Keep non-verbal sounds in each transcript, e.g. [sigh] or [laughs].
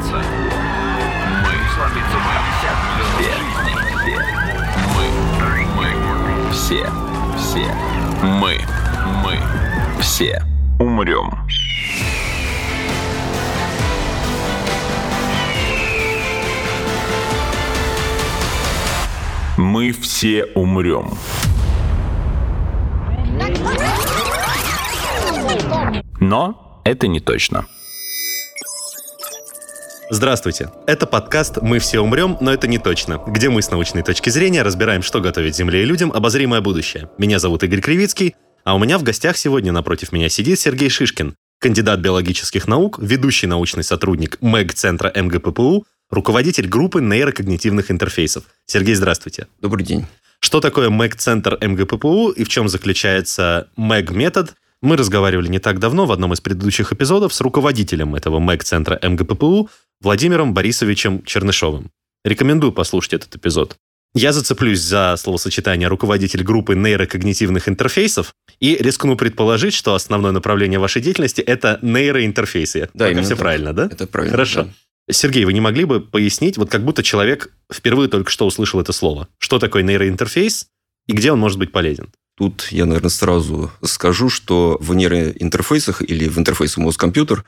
оставаться. Мы сломиться мы. Все. Мы. Мы. Все. Все. Мы. Мы. Все. Умрем. Мы все умрем. Но это не точно. Здравствуйте. Это подкаст «Мы все умрем, но это не точно», где мы с научной точки зрения разбираем, что готовит Земле и людям обозримое будущее. Меня зовут Игорь Кривицкий, а у меня в гостях сегодня напротив меня сидит Сергей Шишкин, кандидат биологических наук, ведущий научный сотрудник МЭГ-центра МГППУ, руководитель группы нейрокогнитивных интерфейсов. Сергей, здравствуйте. Добрый день. Что такое МЭГ-центр МГППУ и в чем заключается МЭГ-метод, мы разговаривали не так давно в одном из предыдущих эпизодов с руководителем этого МЭГ-центра МГППУ Владимиром Борисовичем Чернышовым. Рекомендую послушать этот эпизод. Я зацеплюсь за словосочетание руководитель группы нейрокогнитивных интерфейсов и рискну предположить, что основное направление вашей деятельности – это нейроинтерфейсы. Да, Пока все так. правильно, да? Это правильно. Хорошо. да. Сергей, вы не могли бы пояснить, вот как будто человек впервые только что услышал это слово. Что такое нейроинтерфейс и где он может быть полезен? Тут я, наверное, сразу скажу, что в нейроинтерфейсах или в интерфейсе мозг-компьютер,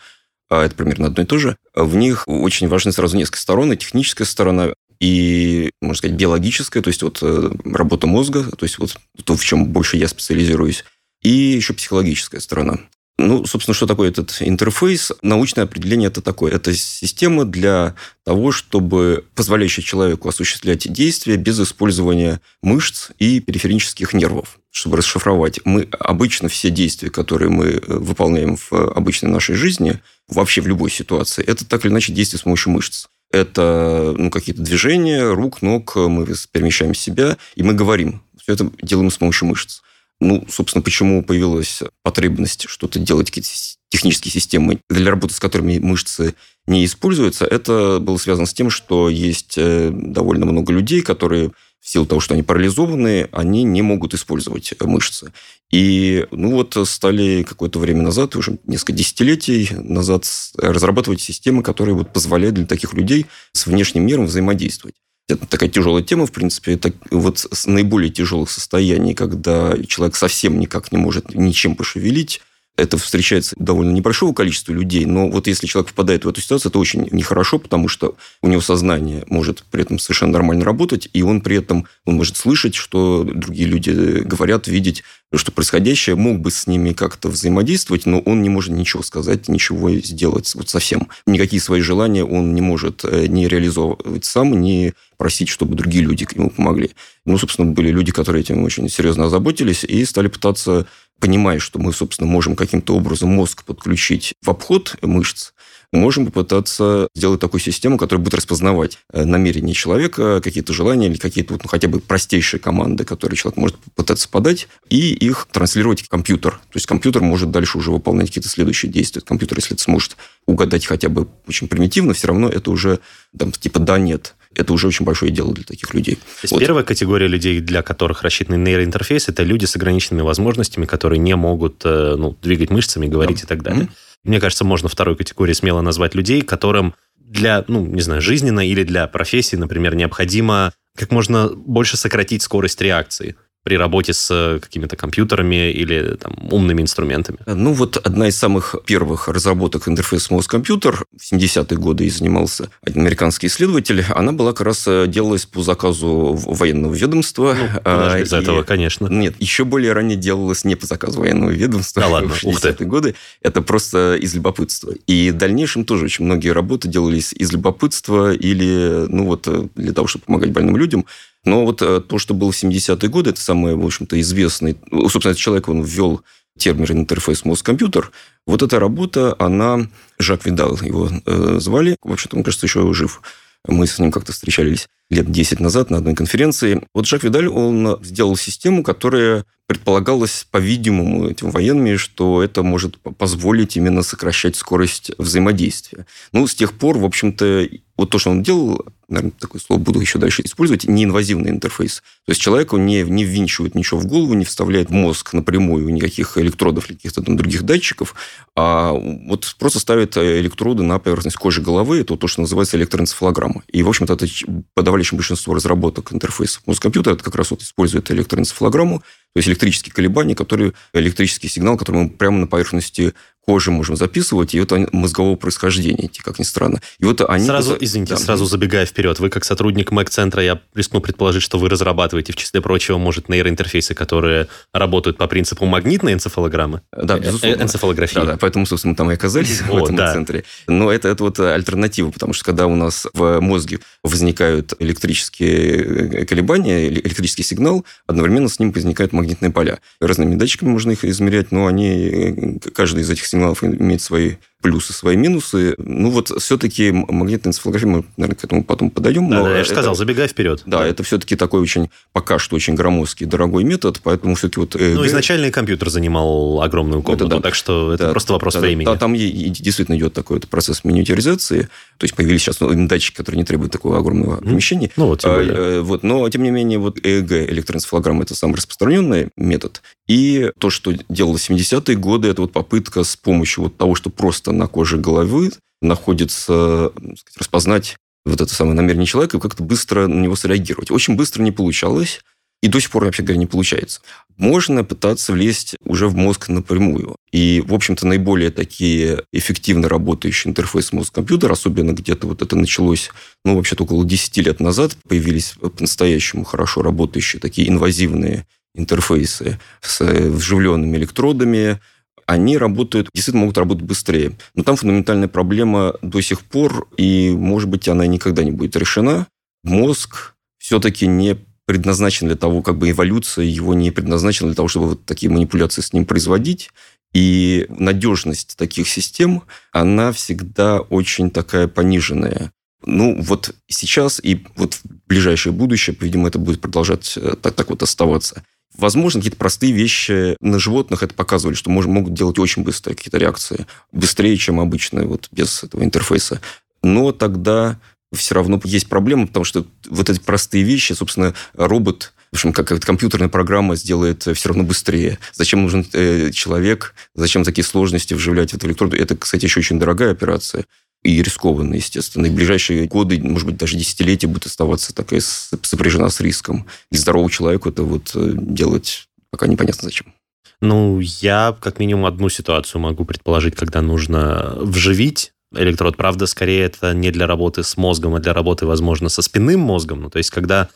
а это примерно одно и то же, в них очень важны сразу несколько сторон. И техническая сторона, и, можно сказать, биологическая, то есть вот э, работа мозга, то есть вот то, в чем больше я специализируюсь, и еще психологическая сторона. Ну, собственно, что такое этот интерфейс? Научное определение это такое. Это система для того, чтобы позволяющая человеку осуществлять действия без использования мышц и периферических нервов. Чтобы расшифровать, мы обычно все действия, которые мы э, выполняем в обычной нашей жизни, вообще в любой ситуации, это так или иначе действия с помощью мышц. Это ну, какие-то движения рук, ног, мы перемещаем себя, и мы говорим. Все это делаем с помощью мышц. Ну, собственно, почему появилась потребность что-то делать, какие-то технические системы, для работы с которыми мышцы не используются, это было связано с тем, что есть э, довольно много людей, которые в силу того, что они парализованы, они не могут использовать э, мышцы. И ну вот стали какое-то время назад, уже несколько десятилетий назад, с- разрабатывать системы, которые вот позволяют для таких людей с внешним миром взаимодействовать. Это такая тяжелая тема, в принципе. Это вот с наиболее тяжелых состояний, когда человек совсем никак не может ничем пошевелить, это встречается довольно небольшого количества людей, но вот если человек попадает в эту ситуацию, это очень нехорошо, потому что у него сознание может при этом совершенно нормально работать, и он при этом он может слышать, что другие люди говорят, видеть, что происходящее, мог бы с ними как-то взаимодействовать, но он не может ничего сказать, ничего сделать вот совсем. Никакие свои желания он не может э, не реализовывать сам, не просить, чтобы другие люди к нему помогли. Ну, собственно, были люди, которые этим очень серьезно озаботились и стали пытаться понимая, что мы, собственно, можем каким-то образом мозг подключить в обход мышц, можем попытаться сделать такую систему, которая будет распознавать э, намерения человека, какие-то желания или какие-то ну, хотя бы простейшие команды, которые человек может попытаться подать, и их транслировать в компьютер. То есть компьютер может дальше уже выполнять какие-то следующие действия. Компьютер, если это сможет угадать хотя бы очень примитивно, все равно это уже там, типа да-нет. Это уже очень большое дело для таких людей. То есть Вот. первая категория людей, для которых рассчитан нейроинтерфейс, это люди с ограниченными возможностями, которые не могут э, ну, двигать мышцами, говорить Да. и так далее. Мгм. Мне кажется, можно второй категории смело назвать людей, которым для, ну, не знаю, жизненно или для профессии, например, необходимо как можно больше сократить скорость реакции при работе с э, какими-то компьютерами или там, умными инструментами. Ну, вот одна из самых первых разработок интерфейса мозг-компьютер в 70-е годы и занимался один американский исследователь. Она была как раз э, делалась по заказу военного ведомства. Ну, А, без и- этого, конечно. Нет, еще более ранее делалось не по заказу военного ведомства. Да [laughs] ладно, в ух ты. 60-е годы. Это просто из любопытства. И в дальнейшем тоже очень многие работы делались из любопытства или, ну вот, э, для того, чтобы помогать больным людям. Но вот э, то, что было в 70-е годы, это самый, в общем-то, известный... ну, Собственно, этот человек, он ввел термин интерфейс мозг-компьютер. Вот эта работа, она... Жак Видал его э, звали. Вообще-то, мне кажется, еще жив. Мы с ним как-то встречались лет 10 назад на одной конференции. Вот Жак Видаль, он сделал систему, которая предполагалось, по-видимому, этим военными, что это может позволить именно сокращать скорость взаимодействия. Ну, с тех пор, в общем-то, вот то, что он делал, наверное, такое слово буду еще дальше использовать, неинвазивный интерфейс. То есть человеку не, не ввинчивают ничего в голову, не вставляет в мозг напрямую никаких электродов или каких-то там других датчиков, а вот просто ставит электроды на поверхность кожи головы, это то, что называется электроэнцефалограмма. И, в общем-то, это подавляющее большинство разработок интерфейсов мозг-компьютера, это как раз вот использует электроэнцефалограмму, то есть электрические колебания, которые, электрический сигнал, который мы прямо на поверхности кожи можем записывать, и это мозгового происхождения, как ни странно. И вот они... Сразу, извините, да. сразу забегая вперед, вы как сотрудник Mac-центра, я рискну предположить, что вы разрабатываете, в числе прочего, может, нейроинтерфейсы, которые работают по принципу магнитной энцефалограммы? Да, безусловно. Э, энцефалографии. Да, да, поэтому, собственно, мы там и оказались [laughs] в этом да. центре. Но это, это вот альтернатива, потому что когда у нас в мозге возникают электрические колебания, электрический сигнал, одновременно с ним возникают магнитные поля. Разными датчиками можно их измерять, но они, каждый из этих сигналов имеет свои плюсы, свои минусы. Ну, вот все-таки магнитная энцефалография, мы, наверное, к этому потом подойдем. Да, но да, я же сказал, забегай вперед. Да, это все-таки такой очень, пока что очень громоздкий, дорогой метод, поэтому все-таки вот... ЭЭГ... Ну, изначально компьютер занимал огромную комнату, это, да. так что это да, просто вопрос да, времени. Да, там действительно идет такой вот процесс миниатюризации, то есть появились сейчас ну, датчики, которые не требуют такого огромного mm. помещения. Ну, вот, тем а, э, вот, но, тем не менее, вот ЭЭГ, электроэнцефалограмма, это самый распространенный метод. И то, что делало 70-е годы, это вот попытка с помощью вот того, что просто на коже головы находится, сказать, распознать вот это самое намерение человека и как-то быстро на него среагировать. Очень быстро не получалось. И до сих пор, вообще говоря, не получается. Можно пытаться влезть уже в мозг напрямую. И, в общем-то, наиболее такие эффективно работающие интерфейсы мозг-компьютер, особенно где-то вот это началось, ну, вообще-то около 10 лет назад, появились по-настоящему хорошо работающие такие инвазивные интерфейсы с вживленными электродами, они работают, действительно могут работать быстрее. Но там фундаментальная проблема до сих пор, и, может быть, она никогда не будет решена. Мозг все-таки не предназначен для того, как бы эволюция его не предназначена для того, чтобы вот такие манипуляции с ним производить. И надежность таких систем, она всегда очень такая пониженная. Ну, вот сейчас и вот в ближайшее будущее, видимо, это будет продолжать э, так, так вот оставаться. Возможно, какие-то простые вещи на животных это показывали, что мож, могут делать очень быстрые какие-то реакции. Быстрее, чем обычно, вот без этого интерфейса. Но тогда все равно есть проблема, потому что вот эти простые вещи, собственно, робот в общем, как компьютерная программа сделает все равно быстрее. Зачем нужен э, человек? Зачем такие сложности вживлять в эту электроду? Это, кстати, еще очень дорогая операция и рискованно, естественно. И ближайшие годы, может быть, даже десятилетия будет оставаться такая сопряжена с риском. И здоровому человеку это вот э, делать пока непонятно зачем. Ну, я как минимум одну ситуацию могу предположить, когда нужно вживить электрод. Правда, скорее это не для работы с мозгом, а для работы, возможно, со спинным мозгом. Ну, то есть, когда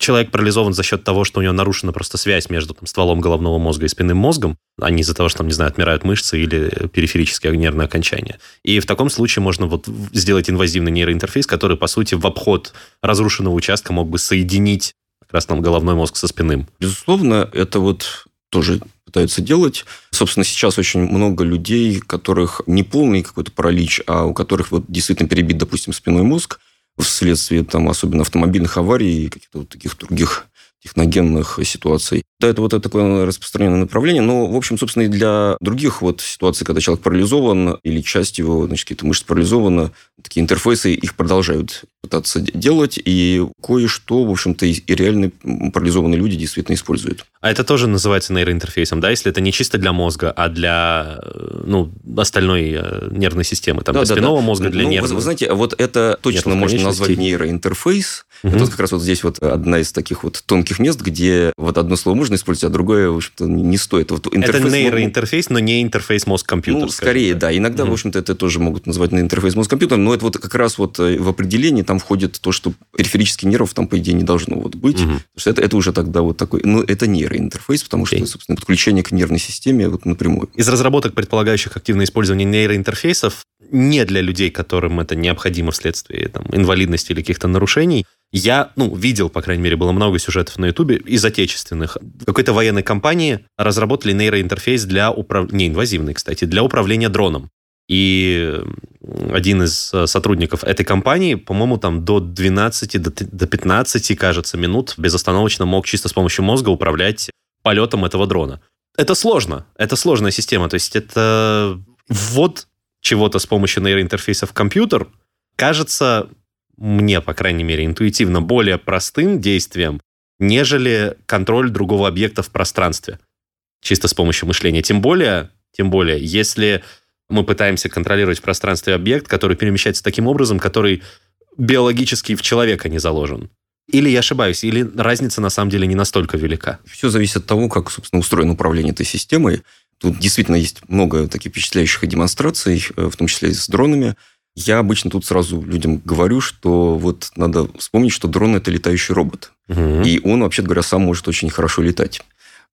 человек парализован за счет того, что у него нарушена просто связь между там, стволом головного мозга и спинным мозгом, а не из-за того, что, там, не знаю, отмирают мышцы или периферические нервные окончания. И в таком случае можно вот сделать инвазивный нейроинтерфейс, который, по сути, в обход разрушенного участка мог бы соединить как раз там головной мозг со спинным. Безусловно, это вот тоже пытаются делать. Собственно, сейчас очень много людей, у которых не полный какой-то паралич, а у которых вот действительно перебит, допустим, спинной мозг, вследствие там, особенно автомобильных аварий и каких-то вот таких других техногенных ситуаций. Да, это вот это такое распространенное направление, но, в общем, собственно, и для других вот ситуаций, когда человек парализован или часть его, значит, какие-то мышцы парализованы, такие интерфейсы их продолжают пытаться делать, и кое-что, в общем-то, и реально парализованные люди действительно используют. А это тоже называется нейроинтерфейсом, да, если это не чисто для мозга, а для ну, остальной э, нервной системы, там, да, для да, спинного да. мозга, для ну, нервного. Вы, знаете, вот это точно можно назвать нейроинтерфейс. Угу. Это как раз вот здесь вот одна из таких вот тонких мест, где вот одно слово можно использовать, а другое, в общем-то, не стоит. Вот интерфейс, это нейроинтерфейс, но не интерфейс мозг-компьютер. Ну, скорее, да. Иногда, угу. в общем-то, это тоже могут назвать интерфейс мозг-компьютер, но это вот как раз вот э, в определении там входит то, что периферических нервов там, по идее, не должно вот быть. Угу. Потому что это, это уже тогда вот такой... Ну, это нейроинтерфейс, потому что, собственно, подключение к нервной системе вот напрямую. Из разработок, предполагающих активное использование нейроинтерфейсов, не для людей, которым это необходимо вследствие там, инвалидности или каких-то нарушений, я, ну, видел, по крайней мере, было много сюжетов на Ютубе из отечественных. В какой-то военной компании разработали нейроинтерфейс для управления, неинвазивный, кстати, для управления дроном. И один из э, сотрудников этой компании, по-моему, там до 12, до 15, кажется, минут безостановочно мог чисто с помощью мозга управлять полетом этого дрона. Это сложно. Это сложная система. То есть это ввод чего-то с помощью нейроинтерфейса в компьютер кажется мне, по крайней мере, интуитивно более простым действием, нежели контроль другого объекта в пространстве. Чисто с помощью мышления. Тем более, тем более, если мы пытаемся контролировать в пространстве объект, который перемещается таким образом, который биологически в человека не заложен. Или я ошибаюсь, или разница на самом деле не настолько велика? Все зависит от того, как, собственно, устроено управление этой системой. Тут действительно есть много таких впечатляющих демонстраций, э, в том числе и с дронами. Я обычно тут сразу людям говорю, что вот надо вспомнить, что дрон – это летающий робот. Угу. И он, вообще говоря, сам может очень хорошо летать.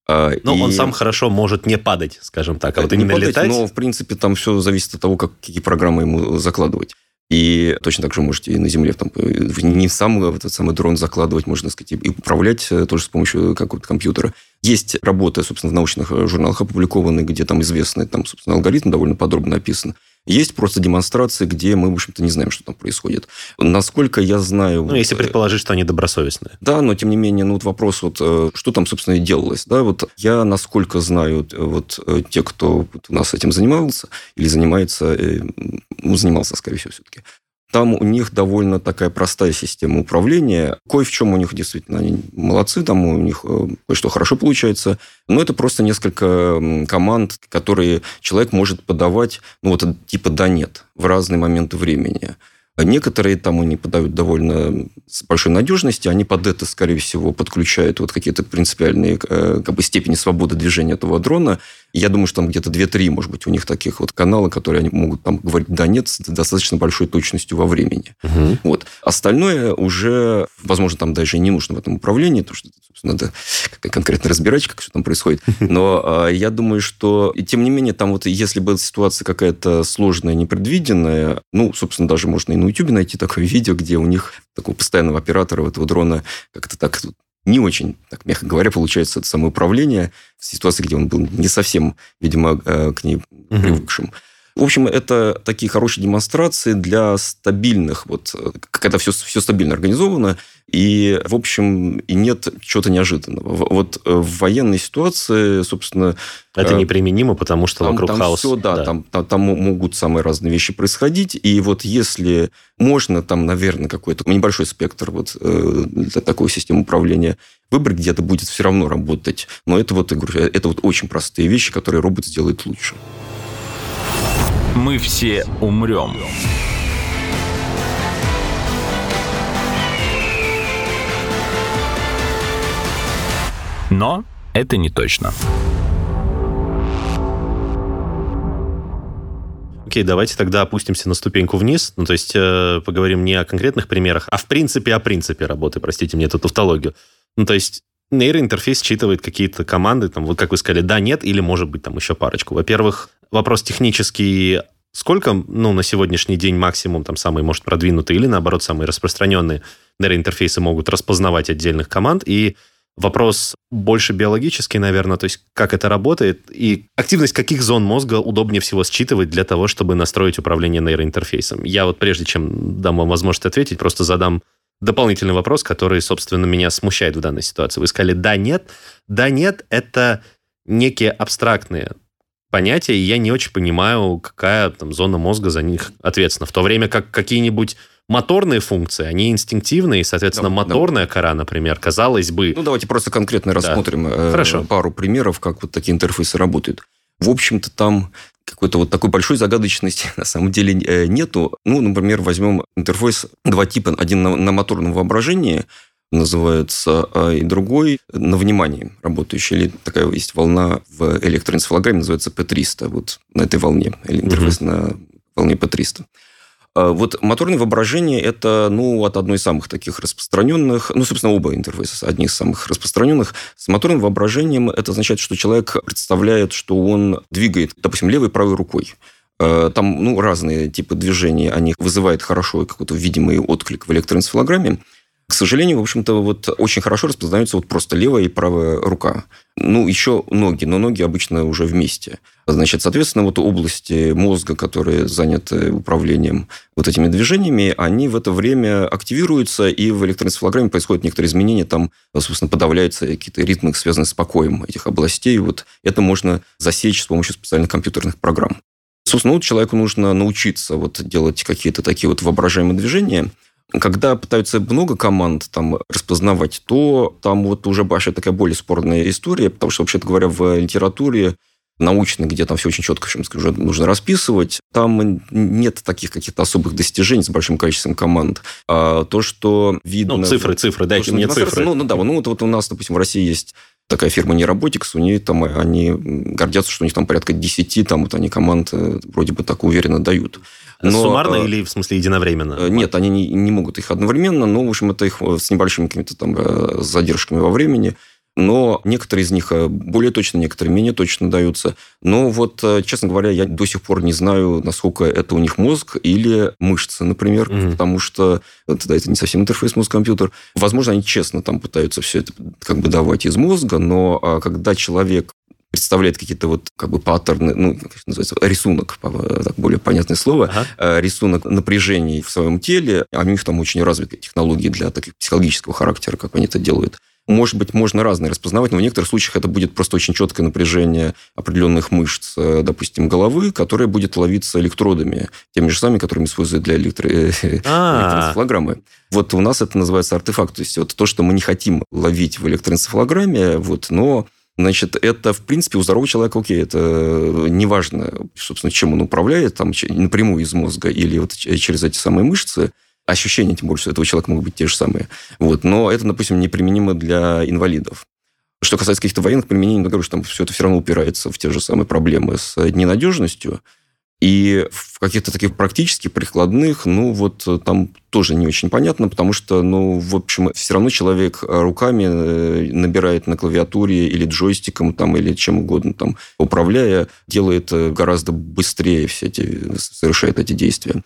А, но и... он сам хорошо может не падать, скажем так, а вот именно падать, летать. Но, в принципе, там все зависит от того, как, какие программы ему закладывать. И точно так же можете и на Земле там, не в сам этот самый дрон закладывать, можно сказать, и управлять э, тоже с помощью какого-то компьютера. Есть работы, собственно, в научных э, журналах опубликованные, где там известный там, собственно, алгоритм довольно подробно описан. Есть просто демонстрации, где мы, в общем-то, не знаем, что там происходит. Насколько я знаю... Ну, если э, предположить, что они добросовестные. Да, но, тем не менее, ну, вот вопрос, вот, что там, собственно, и делалось. Да, вот я, насколько знаю, вот те, кто у нас этим занимался или занимается, ну, занимался, скорее всего, все-таки, там у них довольно такая простая система управления. Кое в чем у них действительно они молодцы, там у них э, кое-что хорошо получается. Но это просто несколько команд, которые человек может подавать, ну вот типа да-нет в разные моменты времени. Некоторые там они подают довольно с большой надежностью, они под это, скорее всего, подключают вот какие-то принципиальные э, как бы, степени свободы движения этого дрона. Я думаю, что там где-то 2-3, может быть, у них таких вот каналов, которые они могут там говорить «да», «нет» с достаточно большой точностью во времени. Угу. Вот. Остальное уже, возможно, там даже не нужно в этом управлении, потому что, собственно, надо конкретно разбирать, как все там происходит. [laughs] Но э, я думаю, что, и тем не менее, там вот если бы ситуация какая-то сложная, непредвиденная, ну, собственно, даже можно и на YouTube найти такое видео, где у них такого постоянного оператора этого дрона как-то так не очень, так мягко говоря, получается это самоуправление в ситуации, где он был не совсем, видимо, э, к ней привыкшим. В общем, это такие хорошие демонстрации для стабильных, вот, когда все, все стабильно организовано, и, в общем, и нет чего-то неожиданного. Вот э, в военной ситуации, собственно... Это э, неприменимо, потому что там, вокруг там хаос. Все, да, да. Там, там, там могут самые разные вещи происходить. И вот если можно там, наверное, какой-то небольшой спектр вот э, для такой системы управления выбрать, где-то будет все равно работать. Но это вот, я говорю, это вот очень простые вещи, которые робот сделает лучше. Мы все умрем. Но это не точно. Окей, давайте тогда опустимся на ступеньку вниз. Ну, то есть э, поговорим не о конкретных примерах, а в принципе о принципе работы. Простите мне эту тавтологию. Ну, то есть нейроинтерфейс считывает какие-то команды, там, вот как вы сказали, да, нет, или может быть там еще парочку. Во-первых, вопрос технический, сколько, ну, на сегодняшний день максимум, там, самые, может, продвинутые или, наоборот, самые распространенные нейроинтерфейсы могут распознавать отдельных команд, и вопрос больше биологический, наверное, то есть как это работает, и активность каких зон мозга удобнее всего считывать для того, чтобы настроить управление нейроинтерфейсом. Я вот прежде чем дам вам возможность ответить, просто задам дополнительный вопрос, который, собственно, меня смущает в данной ситуации. Вы сказали «да, нет». «Да, нет» — это некие абстрактные понятия, и я не очень понимаю, какая там зона мозга за них ответственна. В то время как какие-нибудь моторные функции, они инстинктивные, и, соответственно, да, моторная да. кора, например, казалось бы... Ну, давайте просто конкретно рассмотрим да. Хорошо. пару примеров, как вот такие интерфейсы работают. В общем-то, там какой-то вот такой большой загадочности [laughs] на самом деле э, нету. Ну, например, возьмем интерфейс два типа. Один на, на моторном воображении называется, а и другой на внимании работающий. Или такая есть волна в электроэнцефалограмме, называется P300. Вот на этой волне. Или интерфейс угу. на волне P300. А вот моторное воображение – это ну, от одной из самых таких распространенных, ну, собственно, оба интерфейса одни из самых распространенных. С моторным воображением это означает, что человек представляет, что он двигает, допустим, левой и правой рукой. А, там ну, разные типы движений, они вызывают хорошо какой-то видимый отклик в электроэнцефалограмме. К сожалению, в общем-то, вот очень хорошо распознаются вот просто левая и правая рука. Ну, еще ноги, но ноги обычно уже вместе. Значит, соответственно, вот области мозга, которые заняты управлением вот этими движениями, они в это время активируются, и в электроэнцефалограмме происходят некоторые изменения, там, собственно, подавляются какие-то ритмы, связанные с покоем этих областей. Вот это можно засечь с помощью специальных компьютерных программ. Собственно, вот человеку нужно научиться вот делать какие-то такие вот воображаемые движения – Когда пытаются много команд там распознавать, то там вот уже вообще такая более спорная история, потому что, вообще-то говоря, в литературе научной, где там все очень четко, чем скажу, нужно расписывать, там нет таких каких-то особых достижений с большим количеством команд. А то, что видно... Ну, цифры, цифры, дайте мне цифры. Ну, ну да, ну вот, вот у нас, допустим, в России есть такая фирма Neurobotics, у нее там, они гордятся, что у них там порядка 10, там вот они команд э, вроде бы так уверенно дают. Но, Суммарно э, или в смысле единовременно? Э, нет, они не, не могут их одновременно, но, в общем, это их с небольшими какими-то там задержками во времени но некоторые из них более точно, некоторые менее точно даются. Но вот, честно говоря, я до сих пор не знаю, насколько это у них мозг или мышцы, например, mm-hmm. потому что это, да, это не совсем интерфейс мозг-компьютер. Возможно, они честно там пытаются все это как бы давать из мозга, но а, когда человек представляет какие-то вот как бы паттерны, ну, как называется, рисунок, так более понятное слово, ага. рисунок напряжений в своем теле, а у них там очень развитые технологии для таких психологического характера, как они это делают. Может быть, можно разные распознавать, но в некоторых случаях это будет просто очень четкое напряжение определенных мышц, э, допустим, головы, которое будет ловиться электродами, теми же самыми, которыми используют для электро... [laughs] Электроэнцефалограммы. Вот у нас это называется артефакт. То есть вот то, что мы не хотим ловить в электроэнцефалограмме, вот, но Значит, это, в принципе, у здорового человека окей, это неважно, собственно, чем он управляет, там, напрямую из мозга или вот через эти самые мышцы, ощущения, тем более, что этого человека могут быть те же самые. Вот. Но это, допустим, неприменимо для инвалидов. Что касается каких-то военных применений, ну, говорю, что там все это все равно упирается в те же самые проблемы с ненадежностью. И в каких-то таких практически прикладных, ну, вот там тоже не очень понятно, потому что, ну, в общем, все равно человек руками э, набирает на клавиатуре или джойстиком, там, или чем угодно, там, управляя, делает гораздо быстрее все эти, совершает эти действия.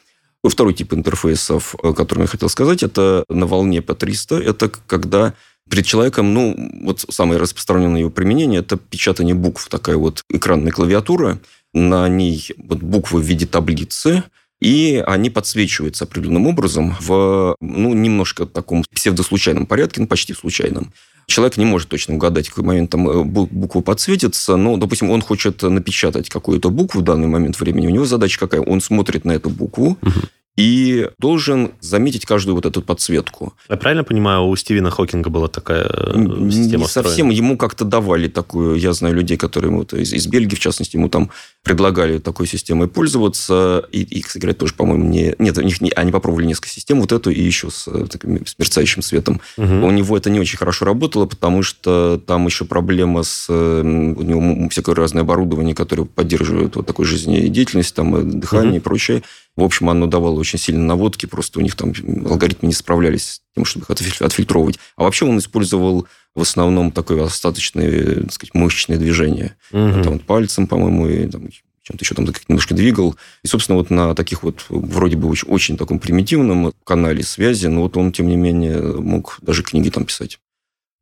Второй тип интерфейсов, о котором я хотел сказать, это на волне P300. Это когда перед человеком, ну, вот самое распространенное его применение – это печатание букв, такая вот экранная клавиатура. На ней вот буквы в виде таблицы, и они подсвечиваются определенным образом в, ну, немножко таком псевдослучайном порядке, ну, почти случайном. Человек не может точно угадать, какой момент там э, буква подсветится, но, допустим, он хочет напечатать какую-то букву в данный момент времени. У него задача какая? Он смотрит на эту букву, угу и должен заметить каждую вот эту подсветку. Я правильно понимаю, у Стивена Хокинга была такая э, система Не совсем. Ему как-то давали такую... Я знаю людей, которые вот, из, из Бельгии, в частности, ему там предлагали такой системой пользоваться. И, и кстати говоря, тоже, по-моему, не... Нет, у них не... они попробовали несколько систем, вот эту и еще с, э, таким, с мерцающим светом. Угу. У него это не очень хорошо работало, потому что там еще проблема с... У него всякое разное оборудование, которое поддерживает вот такой жизнедеятельность, там, э, дыхание угу. и прочее. В общем, оно давало очень сильно наводки, просто у них там алгоритмы не справлялись с тем, чтобы их отфильтровывать. А вообще он использовал в основном такое достаточно, так сказать, мышечное движение. Угу. Там, пальцем, по-моему, и там, чем-то еще там немножко двигал. И, собственно, вот на таких вот вроде бы очень, очень таком примитивном канале связи, но вот он, тем не менее, мог даже книги там писать.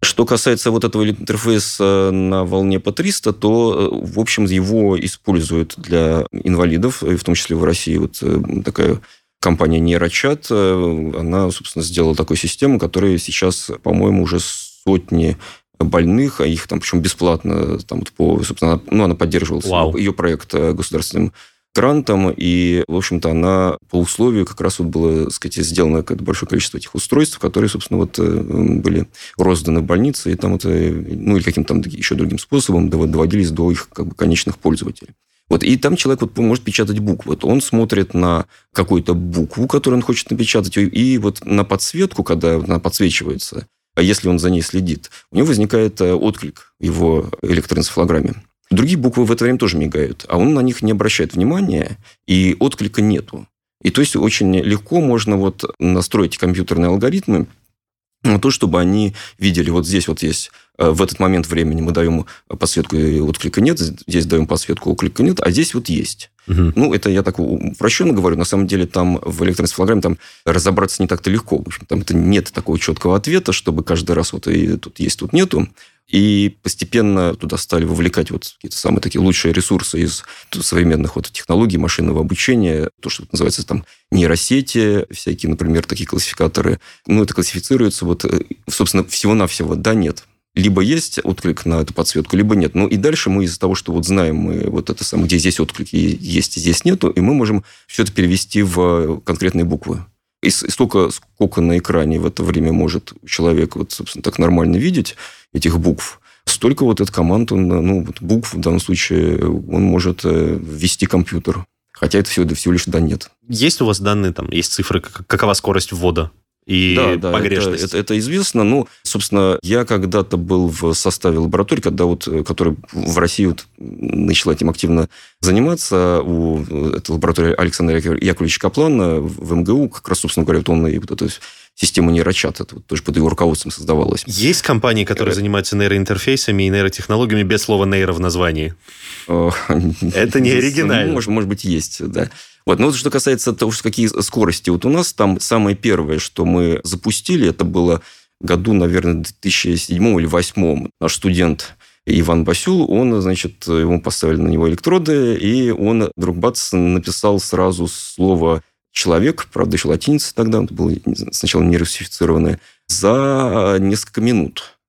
Что касается вот этого интерфейса на волне по 300, то, э, в общем, его используют для инвалидов, в том числе в России вот э, такая компания Нейрочат, э, она, собственно, сделала такую систему, которая сейчас, по-моему, уже сотни больных, а их там, причем бесплатно, там, по, собственно, ну, она поддерживалась, Вау. ее проект государственным грантом, и, в общем-то, она по условию как раз вот было, так сказать, сделано какое-то большое количество этих устройств, которые, собственно, вот э, были розданы в больнице, и там это, ну, или каким-то там еще другим способом доводились до их как бы конечных пользователей. Вот, и там человек вот может печатать буквы. Вот он смотрит на какую-то букву, которую он хочет напечатать, и вот на подсветку, когда она подсвечивается, а если он за ней следит, у него возникает э, отклик в его электроэнцефалограмме. Другие буквы в это время тоже мигают, а он на них не обращает внимания, и отклика нету. И то есть очень легко можно вот настроить компьютерные алгоритмы на то, чтобы они видели, вот здесь вот есть э, в этот момент времени мы даем подсветку и отклика нет, здесь даем подсветку, отклика нет, а здесь вот есть. Угу. Ну, это я так упрощенно говорю. На самом деле там в электроэнцефалограмме там разобраться не так-то легко. В общем, там это нет такого четкого ответа, чтобы каждый раз вот и тут есть, тут нету. И постепенно туда стали вовлекать вот какие-то самые такие лучшие ресурсы из современных вот технологий машинного обучения, то, что называется там нейросети, всякие, например, такие классификаторы. Ну, это классифицируется вот, э, собственно, всего-навсего да, нет. Либо есть отклик на эту подсветку, либо нет. Ну, и дальше мы из-за того, что вот знаем мы вот это самое, где здесь отклик есть, здесь нету, и мы можем все это перевести в конкретные буквы. И столько, сколько на экране в это время может человек вот, собственно, так нормально видеть этих букв, столько вот эта команда, ну, вот букв в данном случае он может э, ввести компьютер. Хотя это всего, всего лишь да нет. Есть у вас данные, там, есть цифры, какова скорость ввода и да, да, погрешность. Это, это, это известно. Ну, собственно, я когда-то был в составе лаборатории, когда вот, э, которая в России вот начала этим активно заниматься. У этой лаборатории Александра Яковлевича Каплана в МГУ, как раз, собственно говоря, вот он и вот эту систему нейрочат, это вот тоже под его руководством создавалось. Есть компании, которые занимаются нейроинтерфейсами и нейротехнологиями без слова нейро в названии? [laughs] Это не оригинально. Может, может быть, есть, да. Вот. Но вот что касается того, что какие скорости. Вот у нас там самое первое, что мы запустили, это было году, наверное, 2007 или 2008. Наш студент Иван Басюл, он, значит, ему поставили на него электроды, и он, вдруг бац, написал сразу слово «человек», правда, еще латиница тогда, это было сначала не русифицированное, за несколько минут.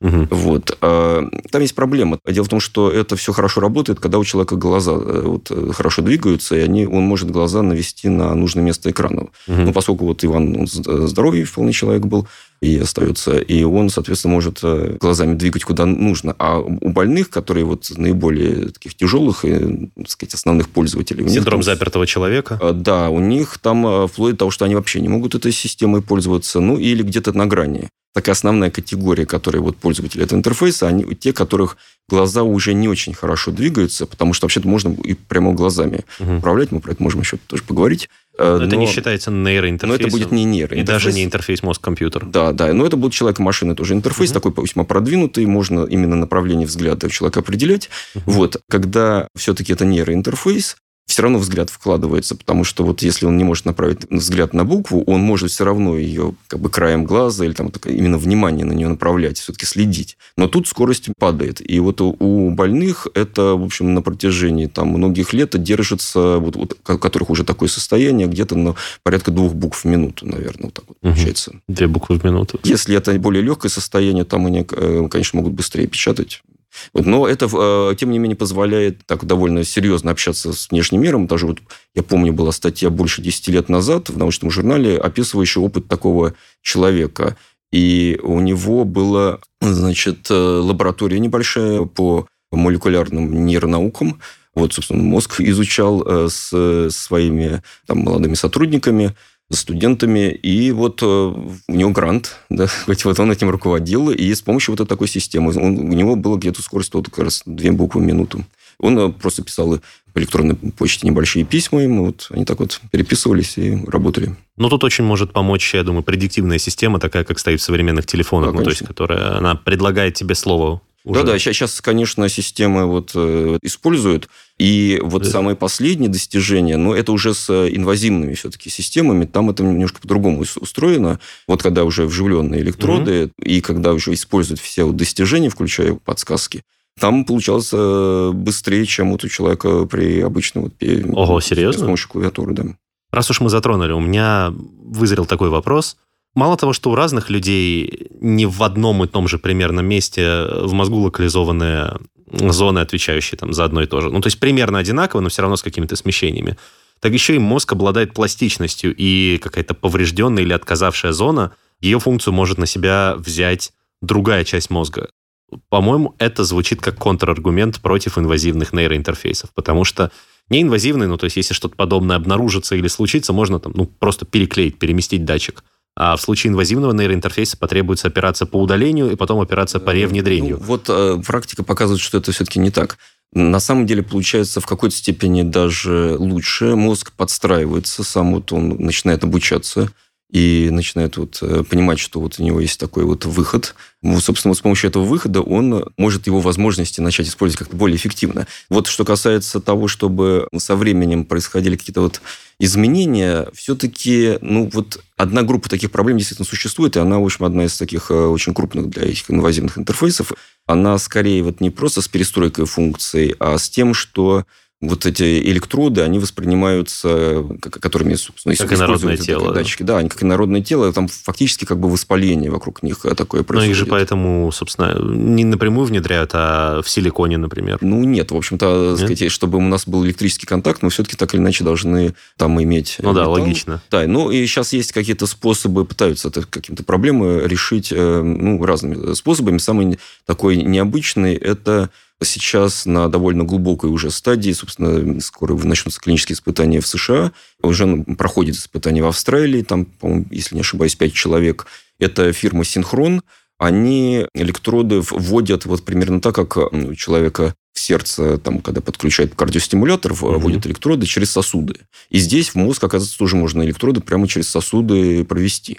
Угу. Вот. А, там есть проблема. Дело в том, что это все хорошо работает, когда у человека глаза э, вот, э, хорошо двигаются, и они, он может глаза навести на нужное место экрана. Угу. Но поскольку вот Иван он здоровый вполне человек был, и остается, и он, соответственно, может э, глазами двигать куда нужно. А у больных, которые вот наиболее таких тяжелых и, так сказать, основных пользователей... Синдром них, запертого человека? Да, у них там вплоть до того, что они вообще не могут этой системой пользоваться, ну, или где-то на грани такая основная категория, которые вот пользователи этого интерфейса, они те, которых глаза уже не очень хорошо двигаются, потому что вообще-то можно и прямо глазами угу. управлять, мы про это можем еще тоже поговорить. Э, но, но это не считается нейроинтерфейсом. Но это будет не нейроинтерфейс. И даже не интерфейс мозг-компьютер. Да, да. Но это будет человек-машина тоже интерфейс, угу. такой весьма продвинутый, можно именно направление взгляда человека определять. Угу. Вот. Когда все-таки это нейроинтерфейс, все равно взгляд вкладывается, потому что вот если он не может направить взгляд на букву, он может все равно ее как бы краем глаза или там именно внимание на нее направлять, все-таки следить. Но тут скорость падает. И вот у больных это, в общем, на протяжении там многих лет держится, вот, вот, у которых уже такое состояние, где-то на порядка двух букв в минуту, наверное, вот так вот угу. получается. Две буквы в минуту. Если это более легкое состояние, там они, э, конечно, могут быстрее печатать. Вот, но это, э, тем не менее, позволяет так довольно серьезно общаться с внешним миром. Даже вот, я помню, была статья больше 10 лет назад в научном журнале, описывающая опыт такого человека. И у него была, значит, э, лаборатория небольшая по молекулярным нейронаукам. Вот, собственно, мозг изучал э, с своими там, молодыми сотрудниками студентами, и вот э, у него грант, [laughs] да, [laughs] вот он этим руководил, и с помощью вот такой системы, он, у него было где-то скорость вот как раз две буквы в минуту. Он э, просто писал по электронной почте небольшие письма им, вот они так вот переписывались и работали. Но тут очень может помочь, я думаю, предиктивная система, такая, как стоит в современных телефонах, да, ну, то есть, которая она предлагает тебе слово. Да-да, сейчас, конечно, системы вот э, используют. И вот да. самые последние достижения, но ну, это уже с инвазивными все-таки системами, там это немножко по-другому устроено. Вот когда уже вживленные электроды, угу. и когда уже используют все вот достижения, включая подсказки, там получалось э, быстрее, чем вот у человека при обычном вот Ого, серьезно? С помощью клавиатуры, да. Раз уж мы затронули, у меня вызрел такой вопрос – Мало того, что у разных людей не в одном и том же примерно месте в мозгу локализованы зоны, отвечающие там за одно и то же. Ну, то есть примерно одинаково, но все равно с какими-то смещениями. Так еще и мозг обладает пластичностью, и какая-то поврежденная или отказавшая зона, ее функцию может на себя взять другая часть мозга. По-моему, это звучит как контраргумент против инвазивных нейроинтерфейсов, потому что неинвазивный, ну, то есть если что-то подобное обнаружится или случится, можно там, ну, просто переклеить, переместить датчик. А в случае инвазивного нейроинтерфейса потребуется операция по удалению и потом операция по ревнедрению. Ну, вот э, практика показывает, что это все-таки не так. На самом деле получается в какой-то степени даже лучше. Мозг подстраивается, сам вот он начинает обучаться и начинает вот э, понимать, что вот у него есть такой вот выход. Собственно, вот с помощью этого выхода он может его возможности начать использовать как-то более эффективно. Вот что касается того, чтобы со временем происходили какие-то вот изменения, все-таки, ну, вот одна группа таких проблем действительно существует, и она, в общем, одна из таких э, очень крупных для этих инвазивных интерфейсов. Она скорее вот не просто с перестройкой функций, а с тем, что вот эти электроды, они воспринимаются, которыми, собственно, как инородное тело. Датчики. Да, они как инородное тело, там фактически как бы воспаление вокруг них такое происходит. Но их же поэтому, собственно, не напрямую внедряют, а в силиконе, например. Ну, нет, в общем-то, сказать, чтобы у нас был электрический контакт, мы все-таки так или иначе должны там иметь Ну металл. да, логично. Да, ну и сейчас есть какие-то способы, пытаются это какие-то проблемы решить э, ну, разными способами. Самый такой необычный – это сейчас на довольно глубокой уже стадии, собственно, скоро начнутся клинические испытания в США, уже проходит испытания в Австралии, там, по-моему, если не ошибаюсь, 5 человек. Это фирма «Синхрон», они электроды вводят вот примерно так, как у человека в сердце, там, когда подключают кардиостимулятор, угу. вводят электроды через сосуды. И здесь в мозг, оказывается, тоже можно электроды прямо через сосуды провести.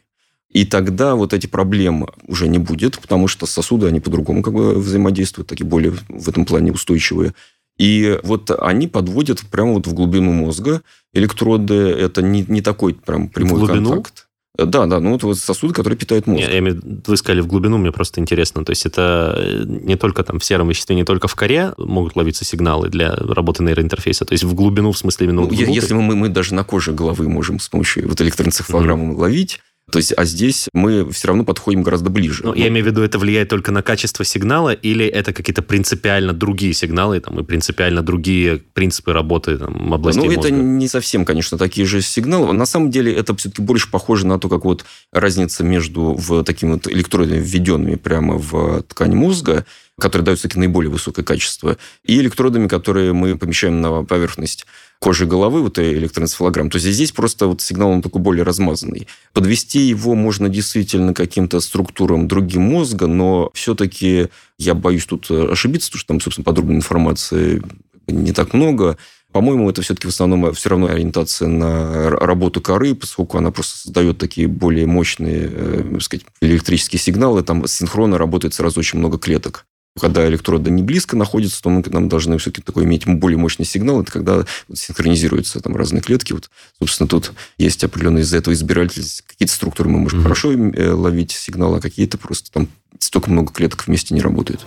И тогда вот эти проблемы уже не будет, потому что сосуды, они по-другому как бы взаимодействуют, такие более в этом плане устойчивые. И вот они подводят прямо вот в глубину мозга электроды. Это не, не такой прям прямой контакт. Да, да, ну вот сосуды, которые питают мозг. Я, я, вы сказали в глубину, мне просто интересно. То есть это э, не только там в сером веществе, не только в коре могут ловиться сигналы для работы нейроинтерфейса. То есть в глубину, в смысле именно... Ну, если мы, мы даже на коже головы можем с помощью вот электроэнцефалограммы mm-hmm. ловить, то есть, а здесь мы все равно подходим гораздо ближе. Ну, я имею в виду, это влияет только на качество сигнала, или это какие-то принципиально другие сигналы, там, и принципиально другие принципы работы там, областей Ну, мозга? это не совсем, конечно, такие же сигналы. На самом деле, это все-таки больше похоже на то, как вот разница между в такими вот электродами, введенными прямо в ткань мозга, которые дают все-таки наиболее высокое качество, и электродами, которые мы помещаем на поверхность кожи головы, вот электроэнцефалограмм, то есть здесь просто вот сигнал он такой более размазанный. Подвести его можно действительно каким-то структурам другим мозга, но все-таки я боюсь тут ошибиться, потому что там, собственно, подробной информации не так много. По-моему, это все-таки в основном все равно ориентация на работу коры, поскольку она просто создает такие более мощные, э, сказать, электрические сигналы. Там синхронно работает сразу очень много клеток. Когда электроды не близко находятся, то мы нам должны все-таки такой иметь более мощный сигнал. Это когда синхронизируются там разные клетки. Вот, собственно, тут есть определенные из-за этого избирательность. Какие-то структуры мы можем mm-hmm. хорошо э, ловить сигнал, а какие-то просто там столько много клеток вместе не работают.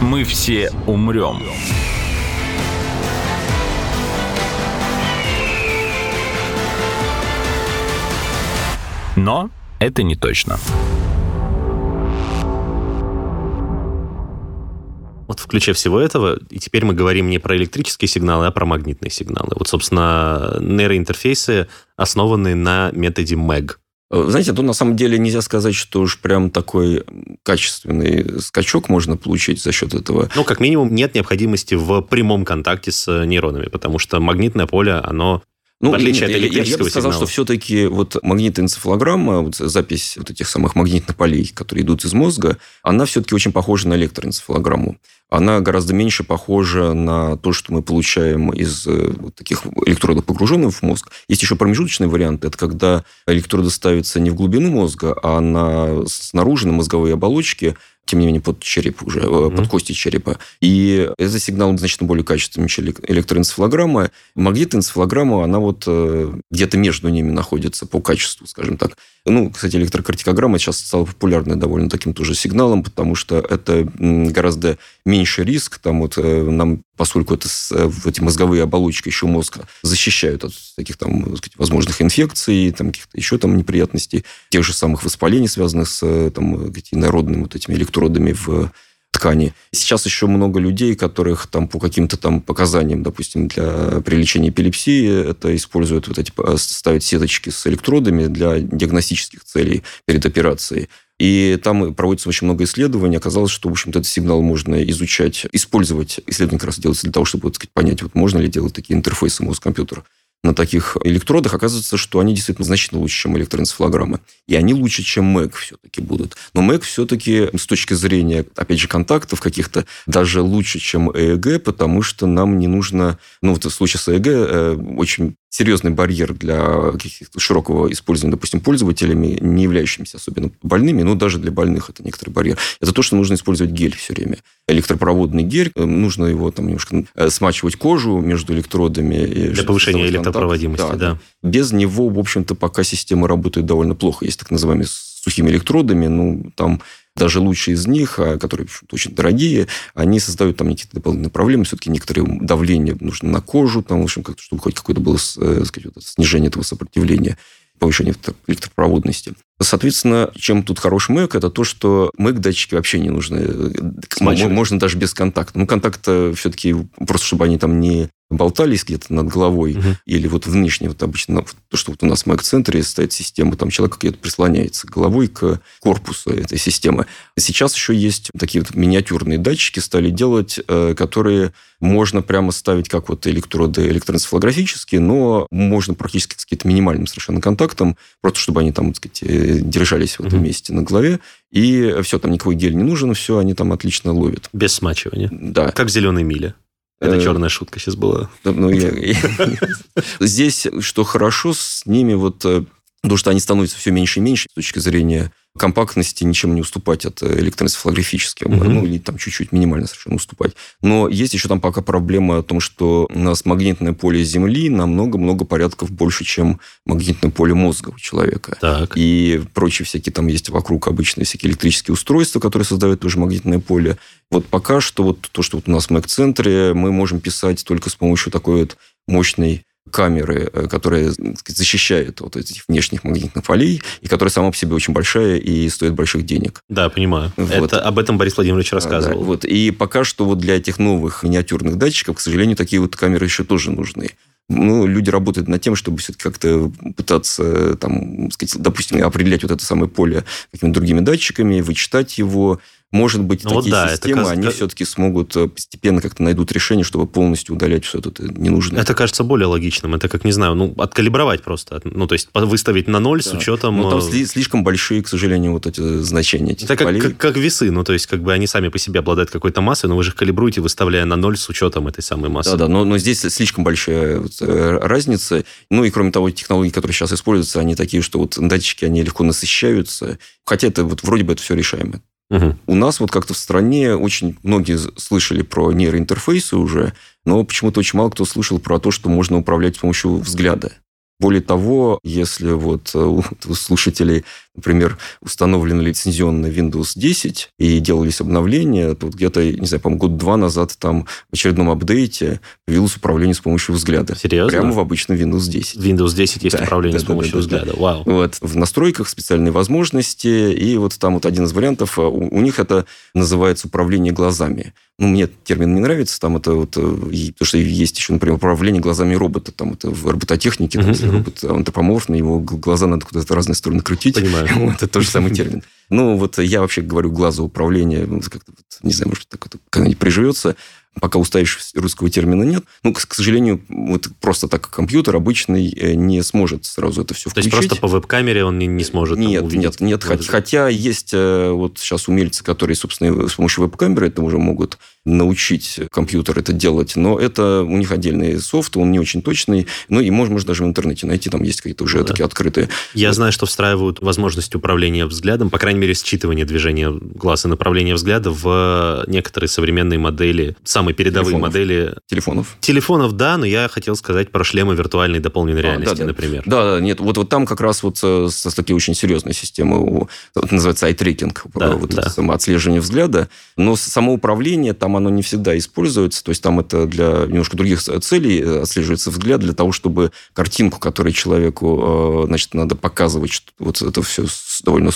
Мы все умрем. Но это не точно. Вот в ключе всего этого, и теперь мы говорим не про электрические сигналы, а про магнитные сигналы. Вот, собственно, нейроинтерфейсы основаны на методе MEG. Знаете, тут на самом деле нельзя сказать, что уж прям такой качественный скачок можно получить за счет этого. Ну, как минимум, нет необходимости в прямом контакте с нейронами, потому что магнитное поле, оно ну, в отличие нет, от электрического я, я бы сказал, сигнала. что все-таки вот магнитная энцефалограмма, вот запись вот этих самых магнитных полей, которые идут из мозга, она все-таки очень похожа на электроэнцефалограмму. Она гораздо меньше похожа на то, что мы получаем из э, вот таких электродов, погруженных в мозг. Есть еще промежуточный вариант. Это когда электроды ставятся не в глубину мозга, а на, снаружи, на мозговые оболочки, тем не менее, под череп уже, mm-hmm. под кости черепа. И этот сигнал значительно более качественный, чем электроэнцефалограмма. Магнитоэнцефалограмма, она вот э, где-то между ними находится по качеству, скажем так. Ну, кстати, электрокартикограмма сейчас стала популярной довольно таким тоже сигналом, потому что это гораздо меньший риск. Там вот э, нам, поскольку это в эти мозговые оболочки еще мозга защищают от таких там сказать, возможных инфекций, там каких-то еще там неприятностей, тех же самых воспалений, связанных с там, народными вот этими электродами в ткани. Сейчас еще много людей, которых там по каким-то там показаниям, допустим, для при лечении эпилепсии, это используют вот эти, ставят сеточки с электродами для диагностических целей перед операцией. И там проводится очень много исследований. Оказалось, что, в общем-то, этот сигнал можно изучать, использовать. Исследование как раз делается для того, чтобы вот, сказать, понять, вот можно ли делать такие интерфейсы мозг-компьютер на таких электродах, оказывается, что они действительно значительно лучше, чем электроэнцефалограмма. И они лучше, чем МЭГ все-таки будут. Но МЭГ все-таки с точки зрения, опять же, контактов каких-то, даже лучше, чем ЭЭГ, потому что нам не нужно... Ну, вот в случае с ЭЭГ э, очень серьезный барьер для широкого использования, допустим, пользователями, не являющимися особенно больными, но даже для больных это некоторый барьер. Это то, что нужно использовать гель все время. Электропроводный гель, э, нужно его там немножко э, смачивать кожу между электродами. Для повышения электропроводимости, да. да. Без него, в общем-то, пока система работает довольно плохо. Есть так называемые сухими электродами, ну, там даже лучшие из них, а, которые очень дорогие, они создают там какие-то дополнительные проблемы. Все-таки некоторые давление нужно на кожу, там, в общем, чтобы хоть какое-то было э, сказать, снижение этого сопротивления повышение электропроводности. Соответственно, чем тут хороший Mac, это то, что Mac датчики вообще не нужны. Смачивать. Можно даже без контакта. Ну, контакт все-таки просто, чтобы они там не болтались где-то над головой, угу. или вот внешне, вот обычно то, что вот у нас в Mac-центре стоит система, там человек где-то прислоняется головой к корпусу этой системы. Сейчас еще есть такие вот миниатюрные датчики стали делать, э, которые можно прямо ставить как вот электроды электроэнцефалографические, но можно практически с каким-то минимальным совершенно контактом, просто чтобы они там, так сказать, э, держались в этом угу. месте на голове, и все, там никакой гель не нужен, все, они там отлично ловят. Без смачивания. Да. Как зеленая миля. Это э, черная шутка сейчас была. Ну, [laughs] [laughs] Здесь, что хорошо с ними, вот, э, потому что они становятся все меньше и меньше с точки зрения компактности ничем не уступать от э, электроэнцефалографических, mm-hmm. ну, или там чуть-чуть минимально совершенно уступать. Но есть еще там пока проблема о том, что у нас магнитное поле Земли намного-много порядков больше, чем магнитное поле мозга у человека. Так. И прочие всякие там есть вокруг обычные всякие электрические устройства, которые создают тоже магнитное поле. Вот пока что вот то, что вот у нас в Mac-центре, мы можем писать только с помощью такой вот мощной камеры, э, которая сказать, защищает от этих внешних магнитных полей, и которая сама по себе очень большая и стоит больших денег. Да, понимаю. Вот. Это, об этом Борис Владимирович рассказывал. Да, вот. И пока что вот для этих новых миниатюрных датчиков, к сожалению, такие вот камеры еще тоже нужны ну, люди работают над тем, чтобы все-таки как-то пытаться, там, сказать, допустим, определять вот это самое поле какими-то другими датчиками, вычитать его, может быть, ну, такие да, системы, это, они все-таки смогут э, постепенно как-то найдут решение, чтобы полностью удалять все это ненужное. Это кажется более логичным. Это, как, не знаю, ну, откалибровать просто. Ну, то есть, выставить на ноль да. с учетом... Ну, там э, слишком большие, к сожалению, вот эти значения. Этих это как, как, как весы. Ну, то есть, как бы они сами по себе обладают какой-то массой, но вы же их калибруете, выставляя на ноль с учетом этой самой массы. Да-да, но, но здесь слишком большая вот, э, разница. Ну, и кроме того, технологии, которые сейчас используются, они такие, что вот датчики, они легко насыщаются. Хотя это вот вроде бы это все решаемо. Угу. У нас вот как-то в стране очень многие слышали про нейроинтерфейсы уже, но почему-то очень мало кто слышал про то, что можно управлять с помощью взгляда. Более того, если вот э, у слушателей например, установлен лицензионный Windows 10 и делались обновления, то где-то, не знаю, по-моему, год-два назад там в очередном апдейте появилось управление с помощью взгляда. Серьезно? Прямо в обычном Windows 10. Windows 10 есть да, управление да, с помощью да, взгляда. Да. Вау. Вот. В настройках специальные возможности, и вот там вот один из вариантов, а, у, у них это называется управление глазами. Ну, мне термин не нравится, там это вот, э, потому что есть еще, например, управление глазами робота, там это в робототехнике, если uh-huh. робот антропоморфный, его глаза надо куда-то в разные стороны крутить. Понимаю. [laughs] Вот, это тот же самый термин. Ну, вот я вообще говорю глазоуправление, ну, как-то, не знаю, может, так это когда-нибудь приживется. Пока устающего русского термина нет. Ну, к, к сожалению, вот просто так компьютер обычный э, не сможет сразу это все включить. То есть просто по веб-камере он не, не сможет Нет, нет, нет. Хотя, хотя есть э, вот сейчас умельцы, которые, собственно, с помощью веб-камеры это уже могут научить компьютер это делать, но это у них отдельный софт, он не очень точный, ну и можно, даже в интернете найти, там есть какие-то уже да. такие открытые. Я знаю, что встраивают возможность управления взглядом, по крайней мере, считывание движения глаза и направления взгляда в некоторые современные модели, самые передовые телефонов. модели... Телефонов. Телефонов, да, но я хотел сказать про шлемы виртуальной дополненной а, реальности, да, да. например. Да, да, нет, вот, вот там как раз вот со, со такие очень серьезные системы, вот называется eye-tracking, да, вот да. это отслеживание взгляда, но само управление оно не всегда используется, то есть там это для немножко других целей э, отслеживается взгляд, для того, чтобы картинку, которую человеку, э, значит, надо показывать, вот это все довольно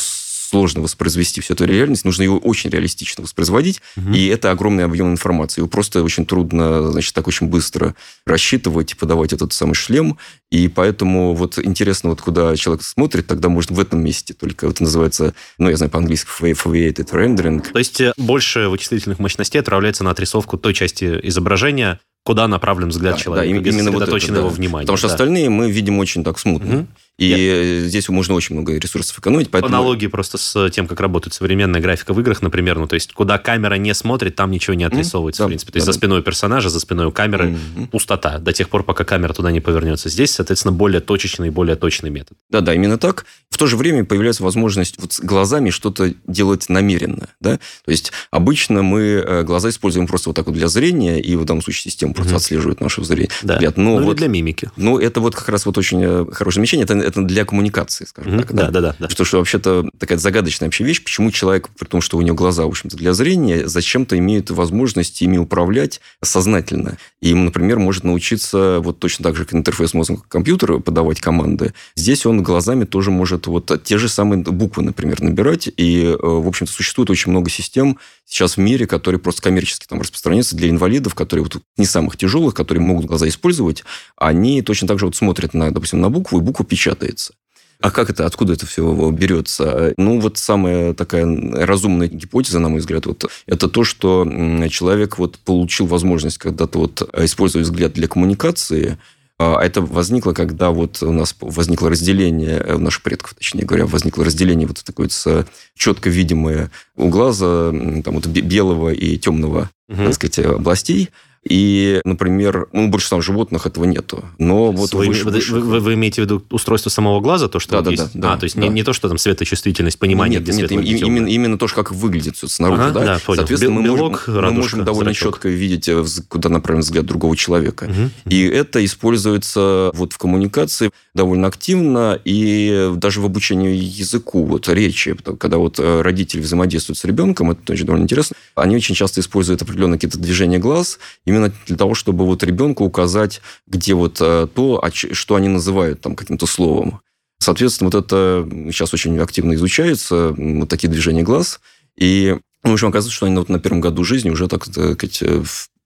сложно воспроизвести всю эту реальность, нужно ее очень реалистично воспроизводить, угу. и это огромный объем информации. Его просто очень трудно, значит, так очень быстро рассчитывать и подавать этот самый шлем, и поэтому вот интересно, вот куда человек смотрит, тогда можно в этом месте только, это называется, ну, я знаю по-английски, foveated rendering. То есть э, больше вычислительных мощностей отправляется на отрисовку той части изображения, куда направлен взгляд да, человека, да, именно вот это, его да. внимание. Потому что да. остальные мы видим очень так смутно. Угу. И yeah. здесь можно очень много ресурсов экономить. Поэтому... По аналогии просто с тем, как работает современная графика в играх, например, ну, то есть, куда камера не смотрит, там ничего не отрисовывается, mm-hmm. в принципе. То есть, да, за спиной персонажа, за спиной камеры mm-hmm. пустота до тех пор, пока камера туда не повернется. Здесь, соответственно, более точечный, более точный метод. Да-да, именно так. В то же время появляется возможность вот с глазами что-то делать намеренно, да? То есть, обычно мы э, глаза используем просто вот так вот для зрения, и в данном случае система просто mm-hmm. отслеживает наше зрение. Да. Взгляд. Но ну, вот, для мимики. Ну, это вот как раз вот очень э, хорошее замечание. Это, это для коммуникации, скажем mm-hmm. так. Да, да, да. да. Что, что вообще-то такая загадочная вообще вещь, почему человек, при том, что у него глаза, в общем-то, для зрения, зачем-то имеет возможность ими управлять сознательно. И ему, например, может научиться вот точно так же, как интерфейс мозга компьютера, подавать команды. Здесь он глазами тоже может вот те же самые буквы, например, набирать. И, э, в общем-то, существует очень много систем сейчас в мире, которые просто коммерчески там распространяются для инвалидов, которые вот не самых тяжелых, которые могут глаза использовать, они точно так же вот смотрят, на, допустим, на букву, и буква печатается. А как это, откуда это все берется? Ну, вот самая такая разумная гипотеза, на мой взгляд, вот, это то, что человек вот получил возможность когда-то вот использовать взгляд для коммуникации, это возникло, когда вот у нас возникло разделение, э, у наших предков, точнее говоря, возникло разделение вот такое с четко видимое у глаза там, вот белого и темного, угу. так сказать, областей. И, например, ну, у большинства животных этого нету. Но вот вы, выше, выше... Вы, вы имеете в виду устройство самого глаза, то, что да, да, есть? Да, да, а, то есть да. Не, не то, что там светочувствительность, понимание, нет, где нет, им, именно, именно то, как выглядит все снаружи. Ага, да? да, понял. Соответственно, Белок, мы, можем, радужка, мы можем довольно зрачок. четко видеть, э, куда направлен взгляд другого человека. Угу. И это используется вот в коммуникации довольно активно и даже в обучении языку, вот речи. Когда вот э, родители взаимодействуют с ребенком, это тоже довольно интересно, они очень часто используют определенные какие-то движения глаз именно для того, чтобы вот ребенку указать, где вот э, то, что они называют там каким-то словом. Соответственно, вот это сейчас очень активно изучается, вот такие движения глаз. И, в общем, оказывается, что они вот на первом году жизни уже, так сказать,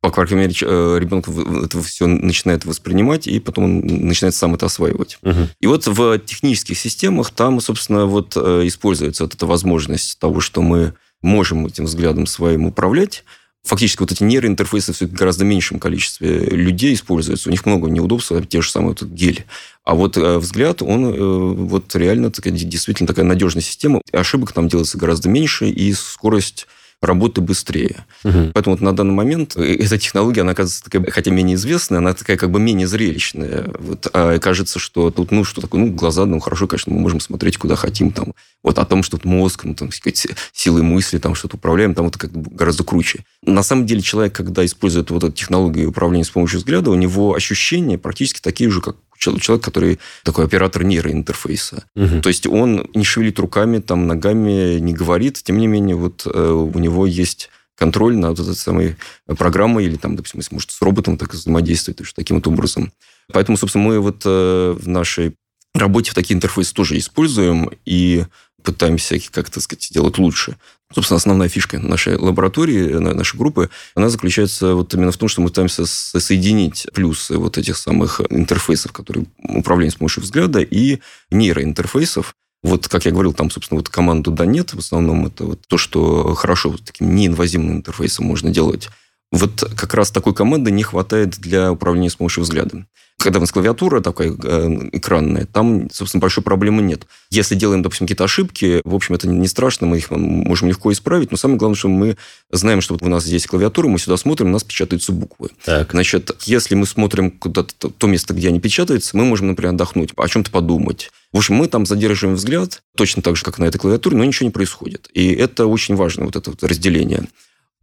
по крайней мере, ребенок это все начинает воспринимать, и потом он начинает сам это осваивать. Угу. И вот в технических системах там, собственно, вот э, используется вот эта возможность того, что мы можем этим взглядом своим управлять, фактически вот эти нейроинтерфейсы в гораздо меньшем количестве людей используются. У них много неудобств, те же самые вот гели. А вот э, взгляд, он э, вот реально такая, действительно такая надежная система. Ошибок там делается гораздо меньше, и скорость работы быстрее. Угу. Поэтому вот на данный момент э, эта технология, она оказывается такая, хотя менее известная, она такая как бы менее зрелищная. Вот, а кажется, что тут, ну, что такое, ну, глаза, ну, хорошо, конечно, мы можем смотреть куда хотим, там, вот о том, что мозг, ну, там, сказать, силой мысли, там, что-то управляем, там, это как бы гораздо круче. На самом деле человек, когда использует вот эту технологию управления с помощью взгляда, у него ощущения практически такие же, как человек, который такой оператор нейроинтерфейса. Угу. То есть он не шевелит руками, там, ногами, не говорит, тем не менее, вот э, у него есть контроль над этой самой программой или, там, допустим, если может с роботом так взаимодействовать, то есть таким вот образом. Поэтому, собственно, мы вот э, в нашей работе в такие интерфейсы тоже используем и пытаемся как-то сказать, сделать лучше. Собственно, основная фишка нашей лаборатории, нашей группы, она заключается вот именно в том, что мы пытаемся соединить плюсы вот этих самых интерфейсов, которые управление с помощью взгляда, и нейроинтерфейсов. Вот, как я говорил, там, собственно, вот команду «да» нет, в основном это вот то, что хорошо вот таким неинвазивным интерфейсом можно делать. Вот как раз такой команды не хватает для управления с помощью взгляда. Когда у нас клавиатура такая э, экранная, там, собственно, большой проблемы нет. Если делаем, допустим, какие-то ошибки, в общем, это не страшно, мы их можем легко исправить, но самое главное, что мы знаем, что вот у нас здесь клавиатура, мы сюда смотрим, у нас печатаются буквы. Так. Значит, если мы смотрим куда-то то место, где они печатаются, мы можем, например, отдохнуть, о чем-то подумать. В общем, мы там задерживаем взгляд, точно так же, как на этой клавиатуре, но ничего не происходит. И это очень важно, вот это вот разделение.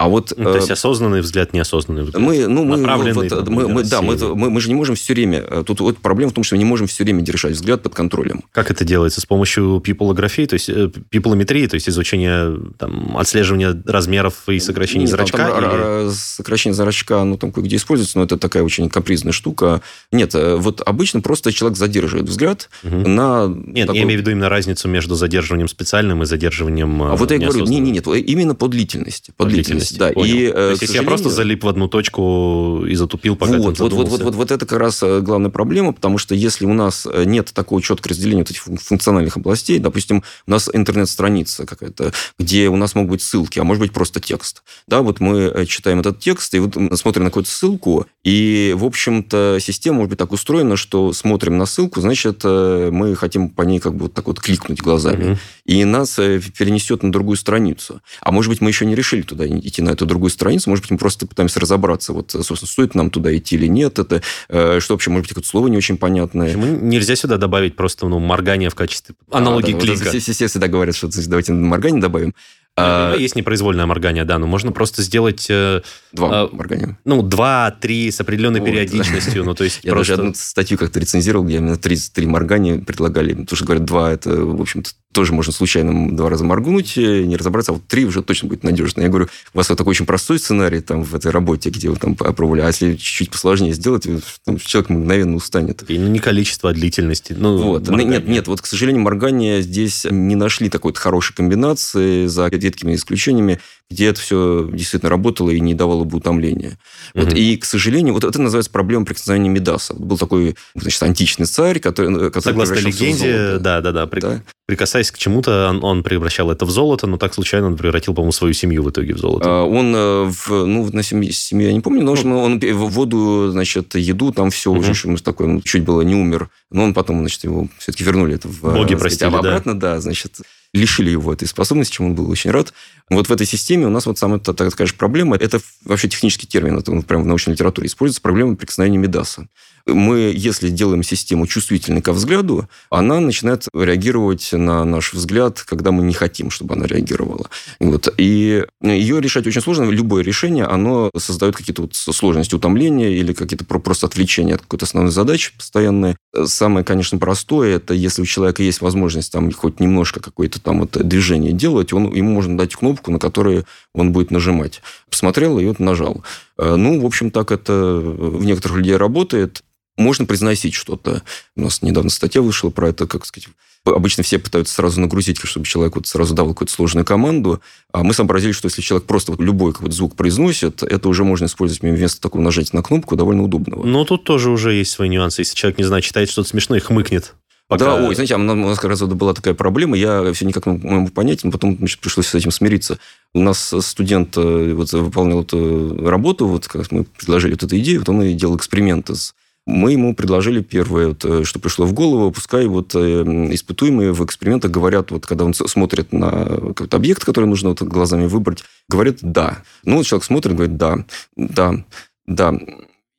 А вот, ну, то есть осознанный взгляд, неосознанный взгляд. Мы, ну, мы, Направленный, вот, там, мы, мы, да, мы, мы, мы же не можем все время... э, Тут вот проблема в том, что мы не можем все время держать взгляд под контролем. Как это делается? С помощью пиполографии, то есть э, пиполометрии, то есть изучения, там, отслеживания размеров и сокращения Нет, зрачка? Там, или... Сокращение зрачка, ну, там кое-где используется, но это такая очень капризная штука. Нет, э, вот обычно просто человек задерживает взгляд Угу. на... Нет, такой- я имею в виду именно разницу между задерживанием специальным и задерживанием А вот я говорю, не, не, нет, именно по длительности. По, По длительности, да. Понял. И, э, То есть, если я просто залип в одну точку и затупил, пока Вот, вот, вот, вот, вот, вот это как раз э, главная проблема, потому что если у нас э, нет такого четкого разделения вот этих фун- функциональных областей, допустим, у нас интернет-страница какая-то, где у нас могут быть ссылки, а может быть просто текст. Да, вот мы читаем этот текст, и вот смотрим на какую-то ссылку, и, в общем-то, система может быть так устроена, что смотрим на ссылку, значит, мы хотим по ней как бы вот так вот кликнуть глазами. Мгм. И нас перенесет на другую страницу. А может быть, мы еще не решили туда идти, на эту другую страницу. Может быть, мы просто пытаемся разобраться, вот, собственно, стоит нам туда идти или нет. Это, э, что вообще, может быть, какое-то слово не очень понятное. Почему нельзя сюда добавить просто ну, моргание в качестве аналогии А, да, вот клика? это все, все всегда говорят, что давайте моргание добавим. А, Есть непроизвольное моргание, да, но можно просто сделать э, Два А, моргания. Ну, два-три с определенной Вот, периодичностью. Ну, то есть [laughs] Я просто... даже одну статью как-то рецензировал, где именно три, три моргания предлагали. Потому что, говорят, два, это, в общем-то, тоже можно случайно два раза моргнуть, э, не разобраться, а вот три уже точно будет надежно. Я говорю, у вас вот такой очень простой сценарий там в этой работе, где вы там опробовали, а если чуть-чуть посложнее сделать, там, человек мгновенно устанет. И не количество, а длительности. Ну, Вот. Нет, нет, вот, к сожалению, моргания здесь не нашли такой вот хорошей комбинации, за редкими исключениями, где это все действительно работало и не давало бы утомления. Вот. Мгм. И, к сожалению, вот это называется проблема прикосновения Медаса. Вот был такой, значит, античный царь, который... который Согласно в легенде, золото. да, да, да, при- Да. Прикасаясь к чему-то, он, он превращал это в золото, но так случайно он превратил, по-моему, свою семью в итоге в золото. А, Он э, в, ну, на семье, семье я не помню, но в общем, он в воду, значит, еду, там все Мгм. уже, что такой, он чуть было не умер. Но он потом, значит, его все-таки вернули это в, Боги э, сказать, простили, да. обратно, да, значит, лишили его этой способности, чему он был очень рад. Вот в этой системе у нас вот самая, та- так скажешь, проблема, это вообще технический термин, это он прямо в научной литературе используется, проблема прикосновения Медаса. Мы, если делаем систему чувствительной ко взгляду, она начинает реагировать на наш взгляд, когда мы не хотим, чтобы она реагировала. Вот. И ее решать очень сложно. Любое решение, оно создает какие-то вот сложности утомления или какие-то про- просто отвлечения от какой-то основной задачи постоянные. Самое, конечно, простое, это если у человека есть возможность там хоть немножко какое-то там вот движение делать, он, ему можно дать кнопку, на которую он будет нажимать. Посмотрел и вот нажал. Э, Ну, в общем, так это в некоторых людей работает. Можно произносить что-то. У нас недавно статья вышла про это, как сказать, Обычно все пытаются сразу нагрузить, чтобы человек вот сразу дал какую-то сложную команду. А мы сообразили, что если человек просто вот любой какой-то звук произносит, это уже можно использовать вместо такого нажатия на кнопку довольно удобного. Но тут тоже уже есть свои нюансы. Если человек, не знаю, читает что-то смешное, хмыкнет. Пока- Да, ой, знаете, а у нас как раз была такая проблема, я все никак не могу понять, но потом значит, пришлось с этим смириться. У нас студент э, вот, выполнял эту работу, вот как мы предложили вот эту идею, вот он и делал эксперименты с мы ему предложили первое, вот, э, что пришло в голову, пускай вот э, испытуемые в экспериментах говорят, вот когда он смотрит на какой-то объект, который нужно вот глазами выбрать, говорят «да». Ну, вот человек смотрит, говорит «да, да, да».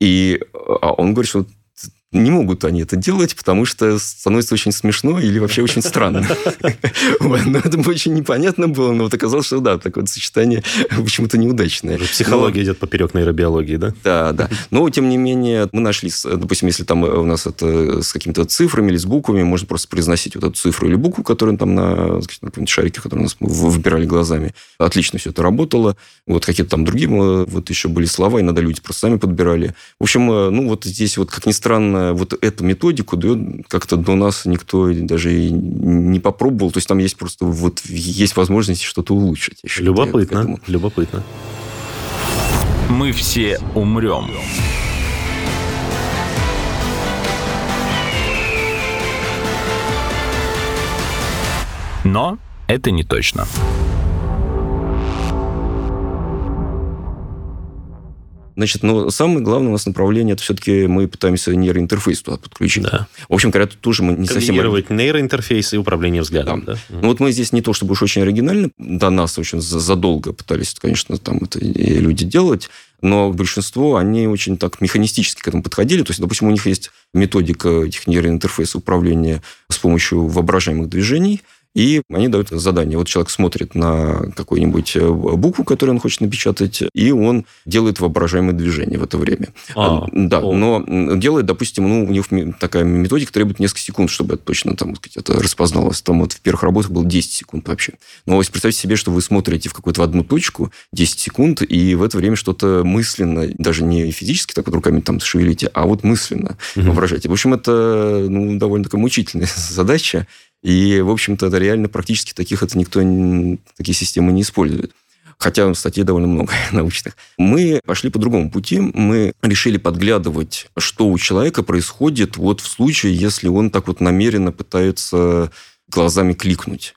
И а он говорит, что не могут они это делать, потому что становится очень смешно или вообще очень странно. [laughs] Но это очень непонятно было, но вот оказалось, что да, такое сочетание почему-то неудачное. Психология идет поперек нейробиологии, да? Да, да. Но, тем не менее, мы нашли, допустим, если там у нас это с какими-то цифрами или с буквами, можно просто произносить вот эту цифру или букву, которую там на, каком-нибудь шарике, который у нас выбирали глазами. Отлично все это работало. Вот какие-то там другие э, вот еще были слова, иногда люди просто сами подбирали. В общем, э, ну вот здесь вот, как ни странно, вот эту методику дает как-то до нас никто даже и не попробовал. То есть там есть просто вот есть возможность что-то улучшить. К Любопытно, любопытно. Мы все умрем. Но это не точно. Значит, но самое главное у нас направление, это все-таки мы пытаемся нейроинтерфейс туда подключить. Да. В общем, говоря, тут тоже мы не совсем... Нейроинтерфейс и управление взглядом. Да. Ну, вот мы здесь не то чтобы уж очень оригинально, до нас очень за- задолго пытались, конечно, там это люди делать, но большинство, они очень так механистически к этому подходили. То есть, допустим, у них есть методика этих нейроинтерфейсов управления с помощью воображаемых движений, и они дают задание. Вот человек смотрит на какую-нибудь э, букву, которую он хочет напечатать, и он делает воображаемые движения в это время. А, да, о. но делает, допустим, ну, у них такая методика требует несколько секунд, чтобы это точно там, сказать, это распозналось. Там вот в первых работах было 10 секунд вообще. Но если представьте себе, что вы смотрите в какую-то одну точку 10 секунд, и в это время что-то мысленно, даже не физически так вот руками там шевелите, а вот мысленно Мгм. воображаете. В общем, это ну, довольно такая мучительная [laughs] задача. И, в общем-то, это реально практически таких это никто, такие системы не использует. Хотя статей довольно много [laughs] научных. Мы пошли по другому пути. Мы решили подглядывать, что у человека происходит вот в случае, если он так вот намеренно пытается глазами кликнуть.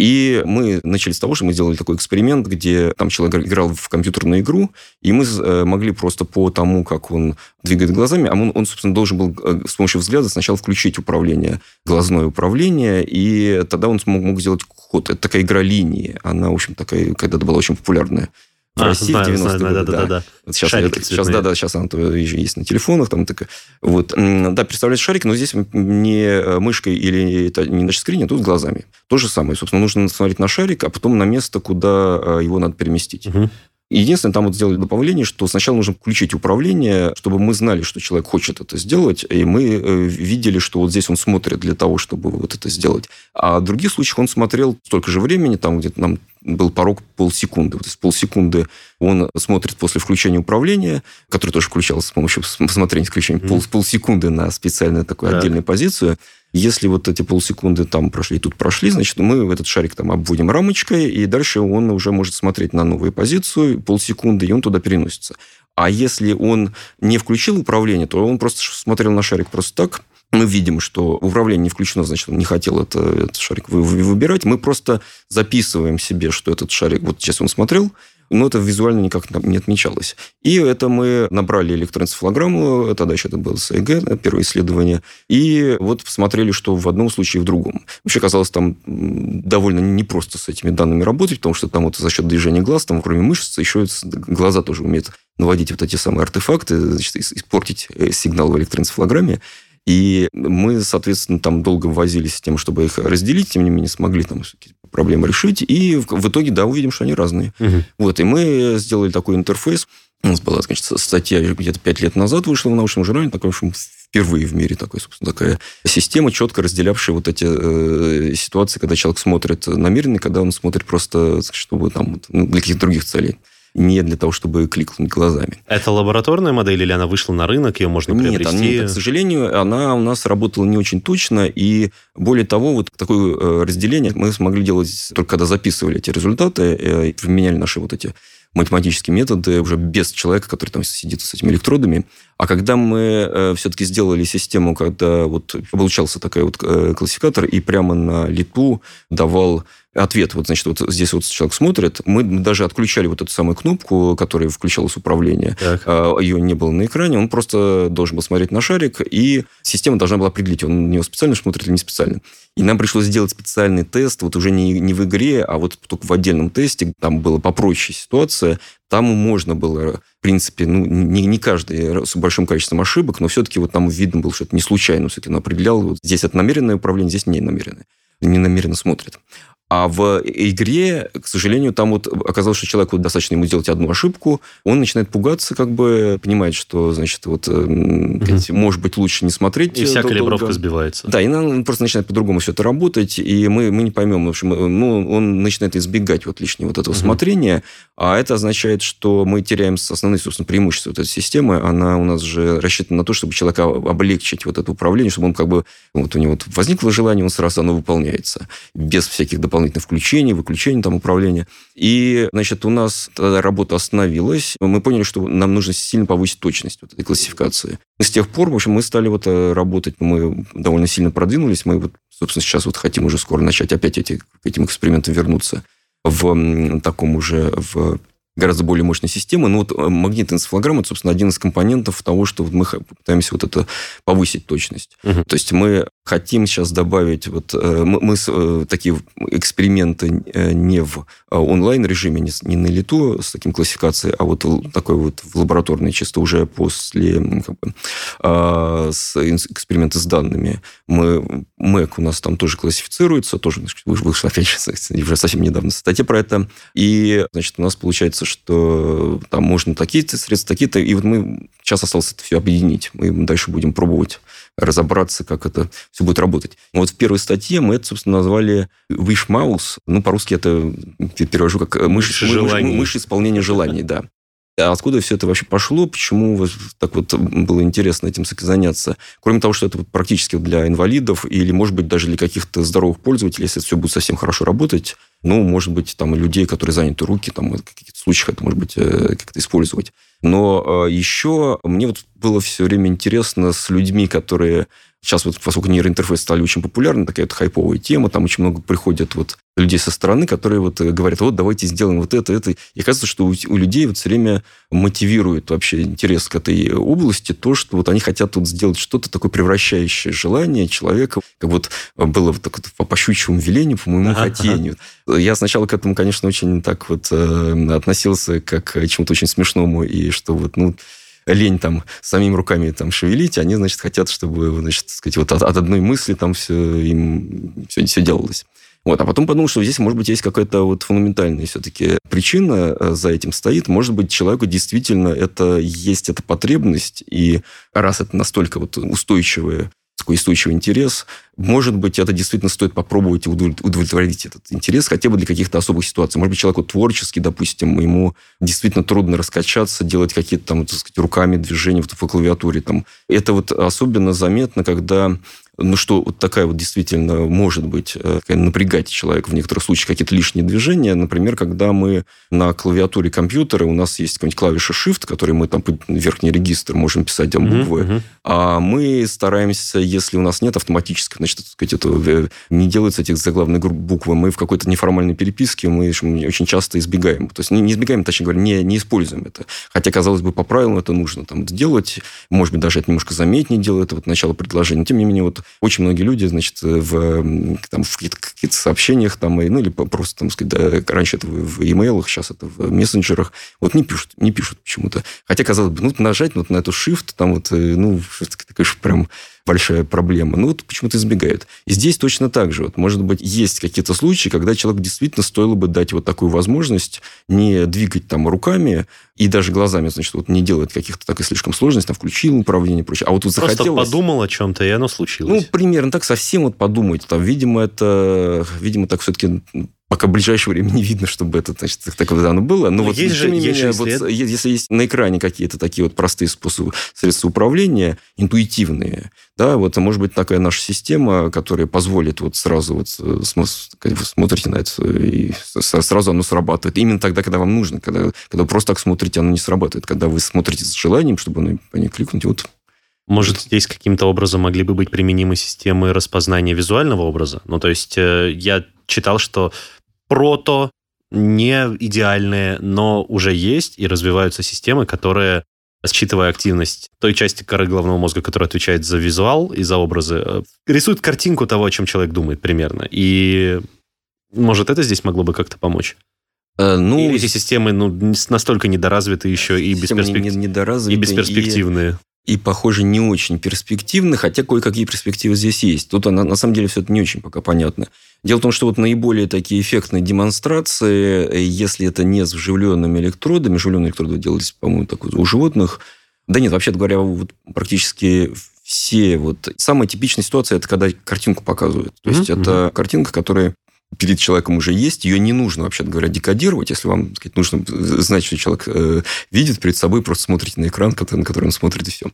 И мы начали с того, что мы сделали такой эксперимент, где там человек играл в компьютерную игру, и мы э, могли просто по тому, как он двигает глазами, а он, он, собственно, должен был э, с помощью взгляда сначала включить управление, глазное управление, и тогда он смог, мог сделать ход. Это такая игра линии. Она, в общем, такая когда-то была очень популярная. В А, России в знаю, 90-е знаю, годы, да, да, да, да. Вот сейчас, Шарики сейчас, да, да, сейчас она есть на телефонах, там такая. Вот, да, представляешь шарик, но здесь не э, мышкой или это не на тачскрине, а тут глазами. То же самое, собственно, нужно смотреть на шарик, а потом на место, куда э, его надо переместить. Мгм. Единственное, там вот сделали добавление, что сначала нужно включить управление, чтобы мы знали, что человек хочет это сделать, и мы э, видели, что вот здесь он смотрит для того, чтобы вот это сделать. А в других случаях он смотрел столько же времени, там где-то нам был порог полсекунды. То есть полсекунды он смотрит после включения управления, который тоже включался с помощью посмотрения исключения, mm-hmm. пол, полсекунды на специальную такую да. отдельную позицию. Если вот эти полсекунды там прошли, тут прошли, значит, мы этот шарик там обводим рамочкой, и дальше он уже может смотреть на новую позицию полсекунды, и он туда переносится. А если он не включил управление, то он просто смотрел на шарик просто так, мы видим, что управление не включено, значит, он не хотел это, этот шарик выбирать. Мы просто записываем себе, что этот шарик, вот сейчас он смотрел, но это визуально никак не отмечалось. И это мы набрали электроэнцефалограмму, тогда еще это было СЭГ, первое исследование, и вот посмотрели, что в одном случае в другом. Вообще казалось там довольно непросто с этими данными работать, потому что там вот за счет движения глаз, там кроме мышц, еще глаза тоже умеют наводить вот эти самые артефакты, значит, испортить э, сигнал в электроэнцефалограмме. И мы, соответственно, там долго возились с тем, чтобы их разделить, тем не менее смогли там проблемы решить. И в итоге, да, увидим, что они разные. Угу. Вот, и мы сделали такой интерфейс. У нас была, значит, статья где-то пять лет назад вышла в научном журнале, такой, в общем, впервые в мире такой, собственно, такая система, четко разделявшая вот эти э, ситуации, когда человек смотрит намеренно, когда он смотрит просто, чтобы там, ну, для каких-то других целей не для того, чтобы кликнуть глазами. Это лабораторная модель или она вышла на рынок, ее можно приобрести? Нет, нет, к сожалению, она у нас работала не очень точно, и более того, вот такое э, разделение мы смогли делать только когда записывали эти результаты, э, применяли наши вот эти математические методы уже без человека, который там сидит с этими электродами. А когда мы э, все-таки сделали систему, когда вот получался такой вот классификатор, и прямо на лету давал ответ. Вот, значит, вот здесь вот человек смотрит. Мы даже отключали вот эту самую кнопку, которая включалась управление. Так. А, Ее не было на экране. Он просто должен был смотреть на шарик, и система должна была определить, он на него специально смотрит или не специально. И нам пришлось сделать специальный тест, вот уже не, не в игре, а вот только в отдельном тесте. Там была попроще ситуация. Там можно было, в принципе, ну, не, не каждый с большим количеством ошибок, но все-таки вот там видно было, что это не случайно. Все-таки он определял, вот здесь это намеренное управление, здесь не намеренное не намеренно смотрит. А в игре, к сожалению, там вот оказалось, что человеку достаточно ему сделать одну ошибку, он начинает пугаться, как бы понимает, что, значит, вот, угу. может быть, лучше не смотреть. И вся калибровка долго. сбивается. Да, и он просто начинает по-другому все это работать, и мы, мы не поймем. В общем, ну, он начинает избегать вот лишнего вот этого угу. смотрения, а это означает, что мы теряем основные, собственно, преимущества вот этой системы. Она у нас же рассчитана на то, чтобы человека облегчить вот это управление, чтобы он как бы, вот у него вот возникло желание, он сразу оно выполняется, без всяких дополнительных дополнительных включений, выключений там управления. И, значит, у нас тогда работа остановилась. Мы поняли, что нам нужно сильно повысить точность вот этой классификации. И с тех пор, в общем, мы стали вот э, работать, мы довольно сильно продвинулись. Мы вот, собственно, сейчас вот хотим уже скоро начать опять эти, к этим экспериментам вернуться в таком уже в гораздо более мощной системы. Но вот э, магнитная энцефалограмма, это, собственно, один из компонентов того, что вот мы пытаемся вот это повысить точность. Угу. То есть мы хотим сейчас добавить, вот э, мы, мы э, такие эксперименты не в онлайн-режиме, не, не на лету с таким классификацией, а вот такой вот в лабораторной, чисто уже после как бы, а, с эксперименты с данными. Мы, МЭК у нас там тоже классифицируется, тоже вышла, опять же, [laughs] уже совсем недавно статья про это. И, значит, у нас получается, что там можно такие-то средства, такие-то. И вот мы сейчас осталось это все объединить. Мы дальше будем пробовать разобраться, как это все будет работать. Вот в первой статье мы это, собственно, назвали wish mouse. Ну, по-русски это перевожу как мышь, мышь, мышь исполнения желаний, да. А откуда все это вообще пошло? Почему так вот было интересно этим заняться? Кроме того, что это практически для инвалидов или, может быть, даже для каких-то здоровых пользователей, если это все будет совсем хорошо работать, ну, может быть, там людей, которые заняты руки, там в каких-то случаях это может быть э, как-то использовать. Но э, еще мне вот было все время интересно с людьми, которые Сейчас вот, поскольку нейроинтерфейсы стали очень популярны, такая вот хайповая тема, там очень много приходят вот людей со стороны, которые вот говорят, вот давайте сделаем вот это, это. И кажется, что у, у людей вот все время мотивирует вообще интерес к этой области то, что вот они хотят тут сделать что-то такое превращающее желание человека, как вот было вот так вот по щучьему велению, по моему ага, хотению. Ага. Я сначала к этому, конечно, очень так вот э, относился как к чему-то очень смешному, и что вот, ну, лень там самими руками там шевелить, они, значит, хотят, чтобы, значит, сказать, вот от, от одной мысли там все им все, все делалось. Вот. А потом подумал, что здесь, может быть, есть какая-то вот фундаментальная все-таки причина э, за этим стоит. Может быть, человеку действительно это есть эта потребность, и раз это настолько вот устойчивая такой устойчивый интерес. Может быть, это действительно стоит попробовать удовлетворить этот интерес хотя бы для каких-то особых ситуаций. Может быть, человеку творчески, допустим, ему действительно трудно раскачаться, делать какие-то там, так сказать, руками движения в клавиатуре. Там. Это вот особенно заметно, когда ну что вот такая вот действительно может быть э, напрягать человека в некоторых случаях какие-то лишние движения. Например, когда мы на клавиатуре компьютера, у нас есть какая-нибудь клавиша Shift, которой мы там верхний регистр можем писать там буквы, uh-huh, а мы стараемся, если у нас нет автоматической, значит, сказать, это, э, не делается этих заглавных буквы, мы в какой-то неформальной переписке, мы очень часто избегаем. То есть не, не избегаем, точнее говоря, не, не используем это. Хотя, казалось бы, по правилам это нужно там делать. Может быть, даже это немножко заметнее делать, это вот начало предложения. Тем не менее, вот очень многие люди, значит, в, там, в каких-то, каких сообщениях, там, ну, или просто, там, сказать, да, раньше это в, имейлах, сейчас это в мессенджерах, вот не пишут, не пишут почему-то. Хотя, казалось бы, ну, нажать вот на эту shift, там вот, э, ну, это, конечно, прям большая проблема. Ну, вот почему-то избегают. И здесь точно так же. Вот, может быть, есть какие-то случаи, когда человеку действительно стоило бы дать вот такую возможность не двигать там руками и даже глазами, значит, вот не делать каких-то так и слишком сложностей, там, включил управление и прочее. А вот тут Просто захотелось... подумал о чем-то, и оно случилось. Ну, примерно так, совсем вот подумать. Там, видимо, это... Видимо, так все-таки пока в ближайшее время не видно, чтобы это, значит, так вот оно было. Но, Но вот, есть же, менее, есть вот, если есть на экране какие-то такие вот простые способы, средства управления, интуитивные, да, вот, может быть, такая наша система, которая позволит вот сразу вот э, вы смотрите на это, и сразу оно срабатывает. Именно тогда, когда вам нужно. Когда, когда вы просто так смотрите, оно не срабатывает. Когда вы смотрите с желанием, чтобы оно, по ней кликнуть, вот может, здесь каким-то образом могли бы быть применимы системы распознания визуального образа? Ну, то есть э, я читал, что прото, не идеальные, но уже есть и развиваются системы, которые, считывая активность той части коры головного мозга, которая отвечает за визуал и за образы, э, рисуют картинку того, о чем человек думает примерно. И может, это здесь могло бы как-то помочь? Э, ну, Или эти системы ну, настолько недоразвиты еще и, бесперспек... не, недоразвиты, и бесперспективные. И, похоже, не очень перспективны, хотя кое-какие перспективы здесь есть. Тут, на, на самом деле, все это не очень пока понятно. Дело в том, что вот наиболее такие эффектные демонстрации, э, если это не с вживленными электродами, вживленные электроды делались, по-моему, так вот, у животных, да нет, вообще говоря, вот практически все вот... Самая типичная ситуация – это когда картинку показывают. То есть, mm-hmm. это картинка, которая перед человеком уже есть, ее не нужно, вообще говоря, декодировать. Если вам сказать, нужно знать, что человек э, видит перед собой, просто смотрите на экран, на который он смотрит, и все.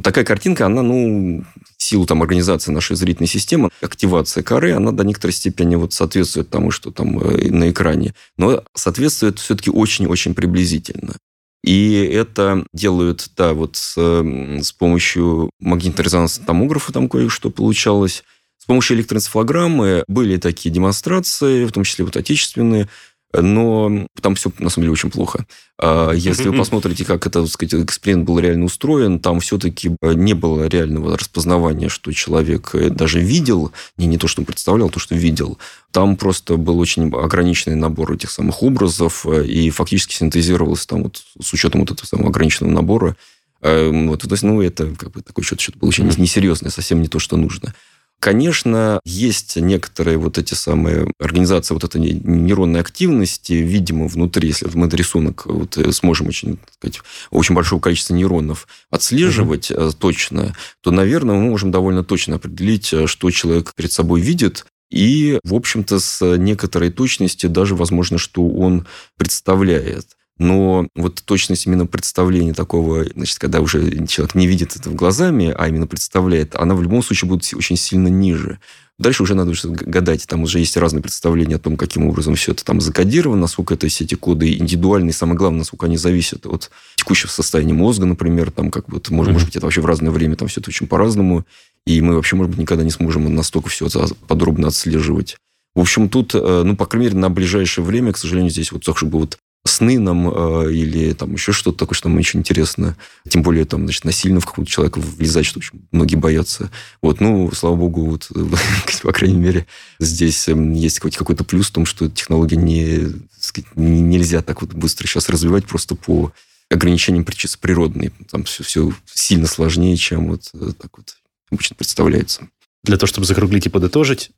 Такая картинка, она, ну, в силу там организации нашей зрительной системы, активация коры, она до некоторой степени вот соответствует тому, что там э, на экране. Но соответствует все-таки очень-очень приблизительно. И это делают, да, вот с, с помощью магнитно-резонансного томографа там кое-что получалось. Помощью электроэнцефалограммы были такие демонстрации, в том числе вот отечественные, но там все, на самом деле, очень плохо. А если вы посмотрите, как это, так сказать, эксперимент был реально устроен, там все-таки не было реального распознавания, что человек э, даже видел, не, не то, что он представлял, а то, что видел. Там просто был очень ограниченный набор этих самых образов, э, и фактически синтезировался там вот с учетом вот этого самого ограниченного набора. Э, вот, то есть, ну, это как бы такой что-то, что-то было очень несерьезное, совсем не то, что нужно. Конечно, есть некоторые вот эти самые организации вот этой нейронной активности, видимо, внутри, если мы рисунок вот э, сможем очень, так сказать, очень большого количества нейронов отслеживать угу. точно, то, наверное, мы можем довольно точно определить, э, что человек перед собой видит, и, в общем-то, с некоторой точностью даже возможно, что он представляет. Но вот точность именно представления такого, значит, когда уже человек не видит это глазами, а именно представляет, она в любом случае будет очень сильно ниже. Дальше уже надо гадать, там уже есть разные представления о том, каким образом все это там закодировано, насколько это все эти коды индивидуальные, самое главное, насколько они зависят от текущего состояния мозга, например, там как вот, может, mm-hmm. может быть, это вообще в разное время, там все это очень по-разному, и мы вообще, может быть, никогда не сможем настолько все это подробно отслеживать. В общем, тут, э, ну, по крайней мере, на ближайшее время, к сожалению, здесь вот так, чтобы вот сны нам э, или там еще что-то такое, что нам очень интересно. Тем более там, значит, насильно в какого-то человека влезать, что очень многие боятся. Вот, ну, слава богу, вот, [laughs] по крайней мере, здесь эм, есть хоть какой-то плюс в том, что технологии не, сказать, нельзя так вот быстро сейчас развивать просто по ограничениям чисто природной. Там все, все сильно сложнее, чем вот э, так вот обычно представляется. Для того, чтобы закруглить и подытожить,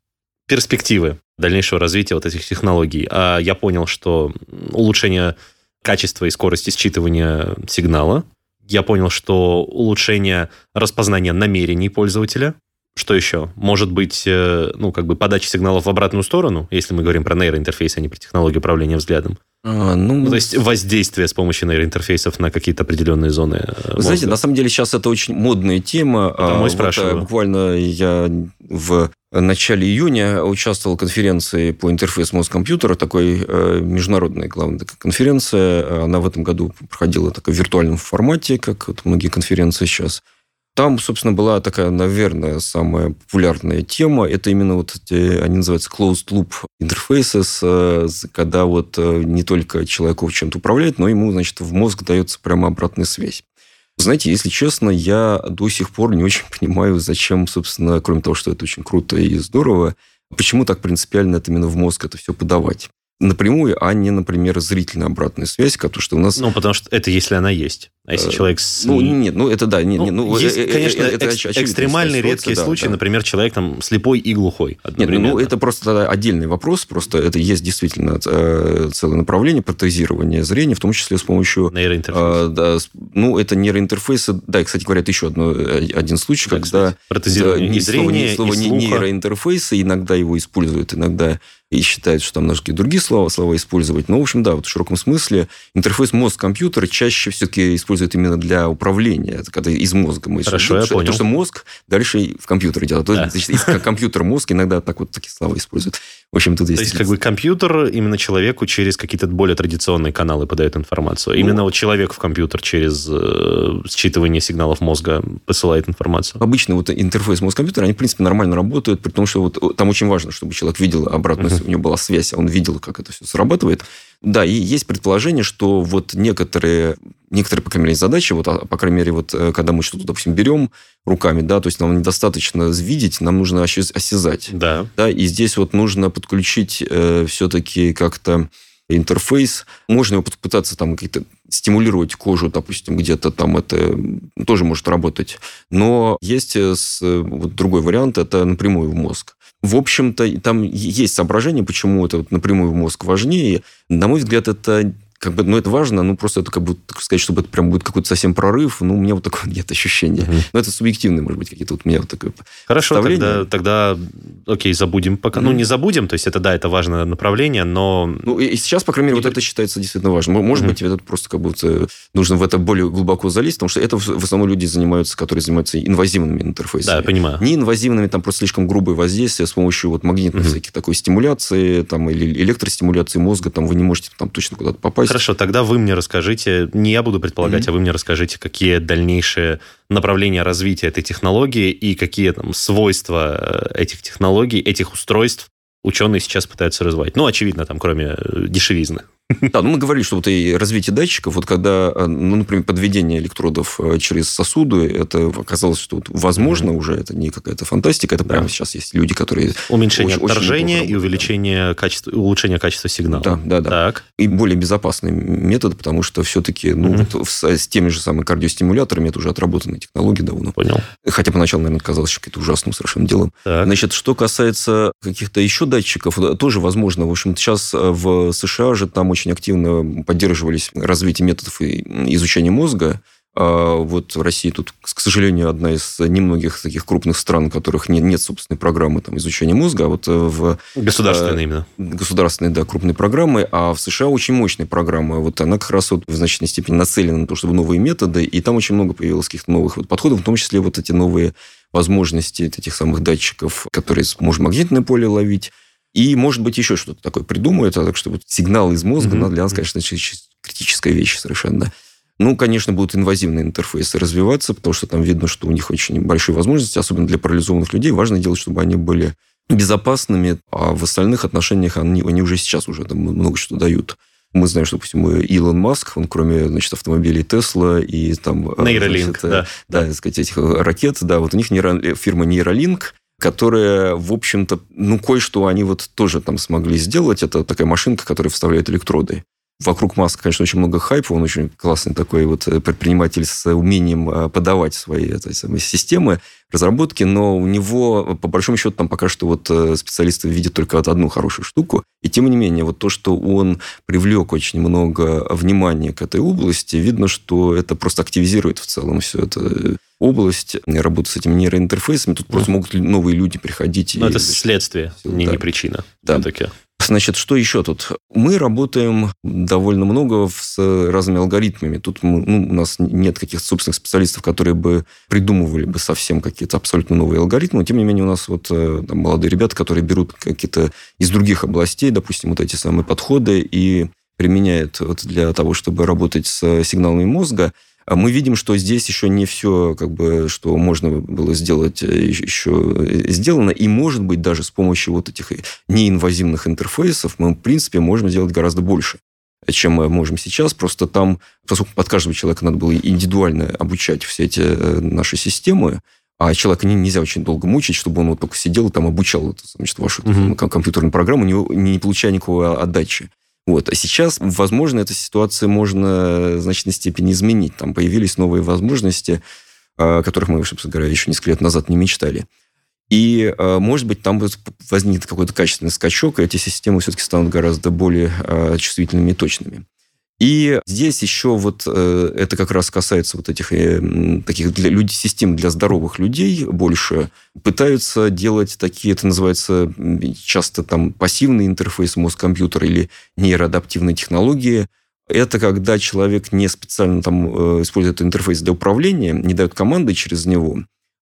перспективы дальнейшего развития вот этих технологий. А я понял, что улучшение качества и скорости считывания сигнала. Я понял, что улучшение распознания намерений пользователя. Что еще? Может быть, э, ну, как бы подача сигналов в обратную сторону, если мы говорим про нейроинтерфейс, а не про технологию управления взглядом. А, ну, ну, то есть воздействие с помощью нейроинтерфейсов на какие-то определенные зоны. Э, Вы мозга. знаете, на самом деле сейчас это очень модная тема. Потому а, вот, спрашиваю. Буквально я в начале июня участвовал в конференции по интерфейсу мозг-компьютера, такой э, международная главная конференция. Она в этом году проходила так, в виртуальном формате, как вот многие конференции сейчас. Там, собственно, была такая, наверное, самая популярная тема. Это именно вот эти, они называются closed loop interfaces, когда вот э, не только человеку чем-то управляет, но ему, значит, в мозг дается прямо обратная связь. Знаете, если честно, я до сих пор не очень [laughs] понимаю, зачем, собственно, кроме того, что это очень круто и здорово, почему так принципиально это именно в мозг это все подавать напрямую, а не, например, зрительная обратная связь, потому что у нас... Ну, потому что это если она есть. А если э, человек... С... Ну, нет, ну, это да. Не, ну, не, ну, есть, э, конечно, это экс- экстремальные редкие да, случаи, да. например, человек там слепой и глухой. Нет, ну, это просто тогда отдельный вопрос, просто это есть действительно э, целое направление протезирования зрения, в том числе с помощью... Нейроинтерфейса. Э, да, ну, это нейроинтерфейсы. Да, и, кстати говоря, это еще одно, один случай, да, когда... Протезирование да, и зрения, слово, и слуха. нейроинтерфейсы, иногда его используют, иногда и считают, что там какие-то другие слова, слова использовать. Но, в общем, да, вот в широком смысле интерфейс мозг-компьютер чаще все-таки используют именно для управления, это когда из мозга мы Хорошо, я понял. То, что мозг дальше в компьютере делает. Да. То есть, компьютер-мозг иногда так вот такие слова используют. В общем, тут есть... То есть, как бы компьютер именно человеку через какие-то более традиционные каналы подает информацию. Именно ну, вот человек в компьютер через э, считывание сигналов мозга посылает информацию. Обычно вот интерфейс мозг-компьютера, они, в принципе, нормально работают, при том, что вот там очень важно, чтобы человек видел обратную, uh-huh. у него была связь, он видел, как это все срабатывает. Да, и есть предположение, что вот некоторые, некоторые, по крайней мере, задачи, вот, а, по крайней мере, вот, э, когда мы что-то, допустим, берем руками, да, то есть нам недостаточно видеть, нам нужно осязать. Да. Да, и здесь вот нужно подключить э, все-таки как-то интерфейс. Можно его попытаться там какие-то стимулировать кожу, допустим, где-то там это тоже может работать. Но есть э, вот другой вариант, это напрямую в мозг. В общем-то, там есть соображение, почему это вот напрямую в мозг важнее. На мой взгляд, это как бы, ну, это важно, ну, просто это как бы, так сказать, чтобы это прям будет какой-то совсем прорыв, ну, у меня вот такое [laughs] нет ощущения. Mm-hmm. Но это субъективное, может быть, какие-то вот у меня вот такое Хорошо, тогда, тогда, окей, забудем пока. Mm-hmm. Ну, не забудем, то есть это, да, это важное направление, но... Ну, и сейчас, по крайней мере, вот это считается действительно важным. Может mm-hmm. быть, это просто как будто нужно в это более глубоко залезть, потому что это в основном люди занимаются, которые занимаются инвазивными интерфейсами. Да, я понимаю. Не инвазивными, там просто слишком грубые воздействия с помощью вот магнитных mm-hmm. всяких такой стимуляции, там, или электростимуляции мозга, там, вы не можете там точно куда-то попасть. Хорошо, тогда вы мне расскажите, не я буду предполагать, mm-hmm. а вы мне расскажите, какие дальнейшие направления развития этой технологии и какие там свойства э, этих технологий, этих устройств ученые сейчас пытаются развивать. Ну, очевидно, там, кроме э, дешевизны. Да, ну мы говорили, что вот и развитие датчиков, вот когда, э, ну, например, подведение электродов э, через сосуды, это оказалось, что вот возможно mm-hmm. уже, это не какая-то фантастика, это да. прямо сейчас есть люди, которые... Уменьшение очень, отторжения очень и увеличение качества, улучшение качества сигнала. Да, да, да. Так. И более безопасный метод, потому что все-таки, ну, mm-hmm. вот с, с теми же самыми кардиостимуляторами это уже отработанные технологии давно. Понял. Хотя поначалу, наверное, казалось каким-то ужасным совершенно делом. Так. Значит, что касается каких-то еще датчиков, тоже возможно. В общем, сейчас э, в США же там очень очень активно поддерживались развитие методов изучения мозга. А вот Россия тут, к сожалению, одна из немногих таких крупных стран, у которых нет, нет собственной программы там, изучения мозга. А вот э, в... Государственной именно. Государственной, да, крупной программы. А в США очень мощная программа. Вот она как раз вот в значительной степени нацелена на то, чтобы новые методы. И там очень много появилось каких-то новых вот подходов, в том числе вот эти новые возможности этих самых датчиков, которые может магнитное поле ловить, и, может быть, еще что-то такое придумают, а так что вот сигнал из мозга, mm-hmm. для нас, конечно, критическая вещь совершенно. Ну, конечно, будут инвазивные интерфейсы развиваться, потому что там видно, что у них очень большие возможности, особенно для парализованных людей. Важно делать, чтобы они были безопасными, а в остальных отношениях они, они уже сейчас уже там много что дают. Мы знаем, что, допустим, Илон Маск, он кроме, значит, автомобилей Тесла и там... Нейролинк, значит, да. Да, так сказать, этих ракет, да, вот у них нейро... фирма Нейролинк, которые, в общем-то, ну, кое-что они вот тоже там смогли сделать. Это такая машинка, которая вставляет электроды. Вокруг Маска, конечно, очень много хайпа, он очень классный такой вот э, предприниматель с умением э, подавать свои этой самой системы разработки, но у него, по большому счету, там пока что вот э, специалисты видят только вот одну хорошую штуку. И тем не менее, вот то, что он привлек очень много внимания к этой области, видно, что это просто активизирует в целом все это область работы с этими нейроинтерфейсами. Тут просто могут новые люди приходить. Но и, это следствие, не, да. не причина. Да. Все-таки. Значит, что еще тут? Мы работаем довольно много с разными алгоритмами. Тут мы, ну, у нас нет каких-то собственных специалистов, которые бы придумывали бы совсем какие-то абсолютно новые алгоритмы. Тем не менее, у нас вот э, там, молодые ребята, которые берут какие-то из других областей, допустим, вот эти самые подходы и применяют вот для того, чтобы работать с сигналами мозга – мы видим, что здесь еще не все, как бы, что можно было сделать, э, еще э, сделано. И, может быть, даже с помощью вот этих неинвазивных интерфейсов мы, в принципе, можем сделать гораздо больше чем мы можем сейчас. Просто там, поскольку под каждого человека надо было индивидуально обучать все эти э, наши системы, а человека нельзя очень долго мучить, чтобы он вот только сидел и там обучал значит, вашу угу. компьютерную программу, не, не получая никакой отдачи. Вот. А сейчас, возможно, эту ситуацию можно в значительной степени изменить. Там появились новые возможности, о которых мы, собственно говоря, еще несколько лет назад не мечтали. И, а, может быть, там возникнет какой-то качественный скачок, и эти системы все-таки станут гораздо более чувствительными и точными. И здесь еще вот э, это как раз касается вот этих э, таких для людей, систем для здоровых людей больше. Пытаются делать такие, это называется часто там пассивный интерфейс мозг-компьютер или нейроадаптивные технологии. Это когда человек не специально там э, использует интерфейс для управления, не дает команды через него,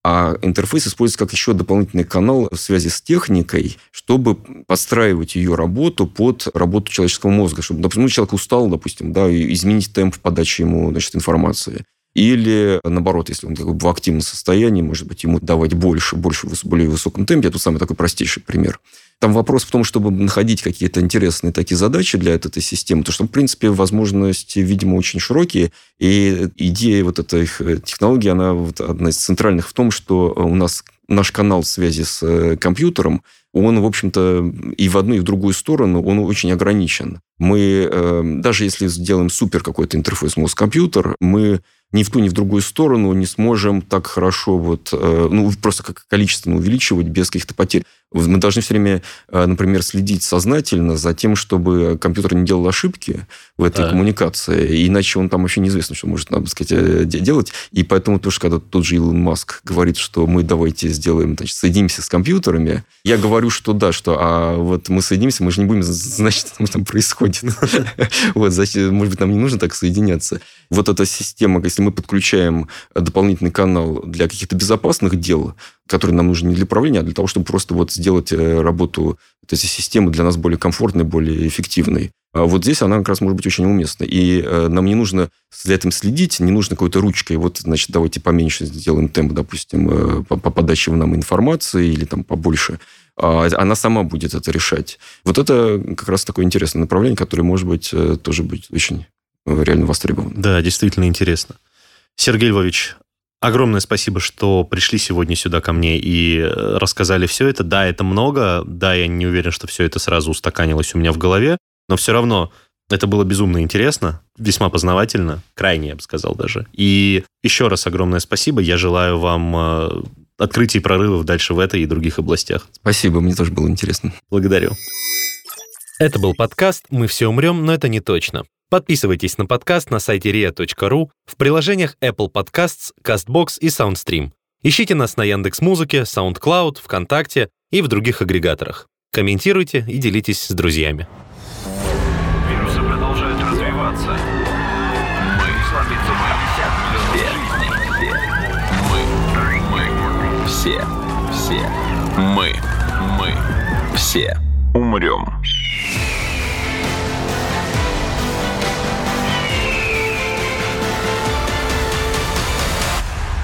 а интерфейс используется как еще дополнительный канал в связи с техникой, чтобы подстраивать ее работу под работу человеческого мозга. Чтобы, допустим, ну, человек устал, допустим, да, и изменить темп подачи ему значит, информации. Или, наоборот, если он в активном состоянии, может быть, ему давать больше, больше в более высоком темпе. Это самый такой простейший пример. Там вопрос в том, чтобы находить какие-то интересные такие задачи для этой системы, то что, в принципе, возможности, видимо, очень широкие. И идея вот этой технологии, она вот одна из центральных в том, что у нас наш канал связи с э, компьютером, он, в общем-то, и в одну, и в другую сторону, он очень ограничен. Мы, э, даже если сделаем супер какой-то интерфейс мозг-компьютер, мы ни в ту, ни в другую сторону не сможем так хорошо вот, э, ну, просто как количественно увеличивать без каких-то потерь. Мы должны все время, э, например, следить сознательно за тем, чтобы компьютер не делал ошибки в этой да. коммуникации, иначе он там вообще неизвестно, что может, надо сказать, э, делать. И поэтому тоже, когда тот же Илон Маск говорит, что мы давайте сделаем, значит, соединимся с компьютерами, я говорю, что да, что а вот мы соединимся, мы же не будем [laughs] знать, что там происходит. [laughs] Вот, может быть, нам не нужно так соединяться. Вот эта система, если мы подключаем дополнительный канал для каких-то безопасных дел, который нам нужен не для управления, а для того, чтобы просто вот сделать э, работу этой системы для нас более комфортной, более эффективной. А вот здесь она как раз может быть очень уместна. И э, нам не нужно за этим следить, не нужно какой-то ручкой, вот, значит, давайте поменьше сделаем темп, допустим, э, по, по подаче нам информации или там побольше. А она сама будет это решать. Вот это как раз такое интересное направление, которое, может быть, тоже будет очень реально востребовано. Да, действительно интересно. Сергей Львович, Огромное спасибо, что пришли сегодня сюда ко мне и э, рассказали все это. Да, это много, да, я не уверен, что все это сразу устаканилось у меня в голове, но все равно это было безумно интересно, весьма познавательно, крайне, я бы сказал даже. И еще раз огромное спасибо. Я желаю вам э, открытий и прорывов дальше в этой и других областях. Спасибо, мне тоже было интересно. Благодарю. Это был подкаст «Мы все умрем, но это не точно». Подписывайтесь на подкаст на сайте ria.ru, в приложениях Apple Podcasts, CastBox и SoundStream. Ищите нас на Яндекс.Музыке, SoundCloud, ВКонтакте и в других агрегаторах. Комментируйте и делитесь с друзьями. Вирусы продолжают развиваться. Мы Мы, мы, все, все, мы, мы, все умрем.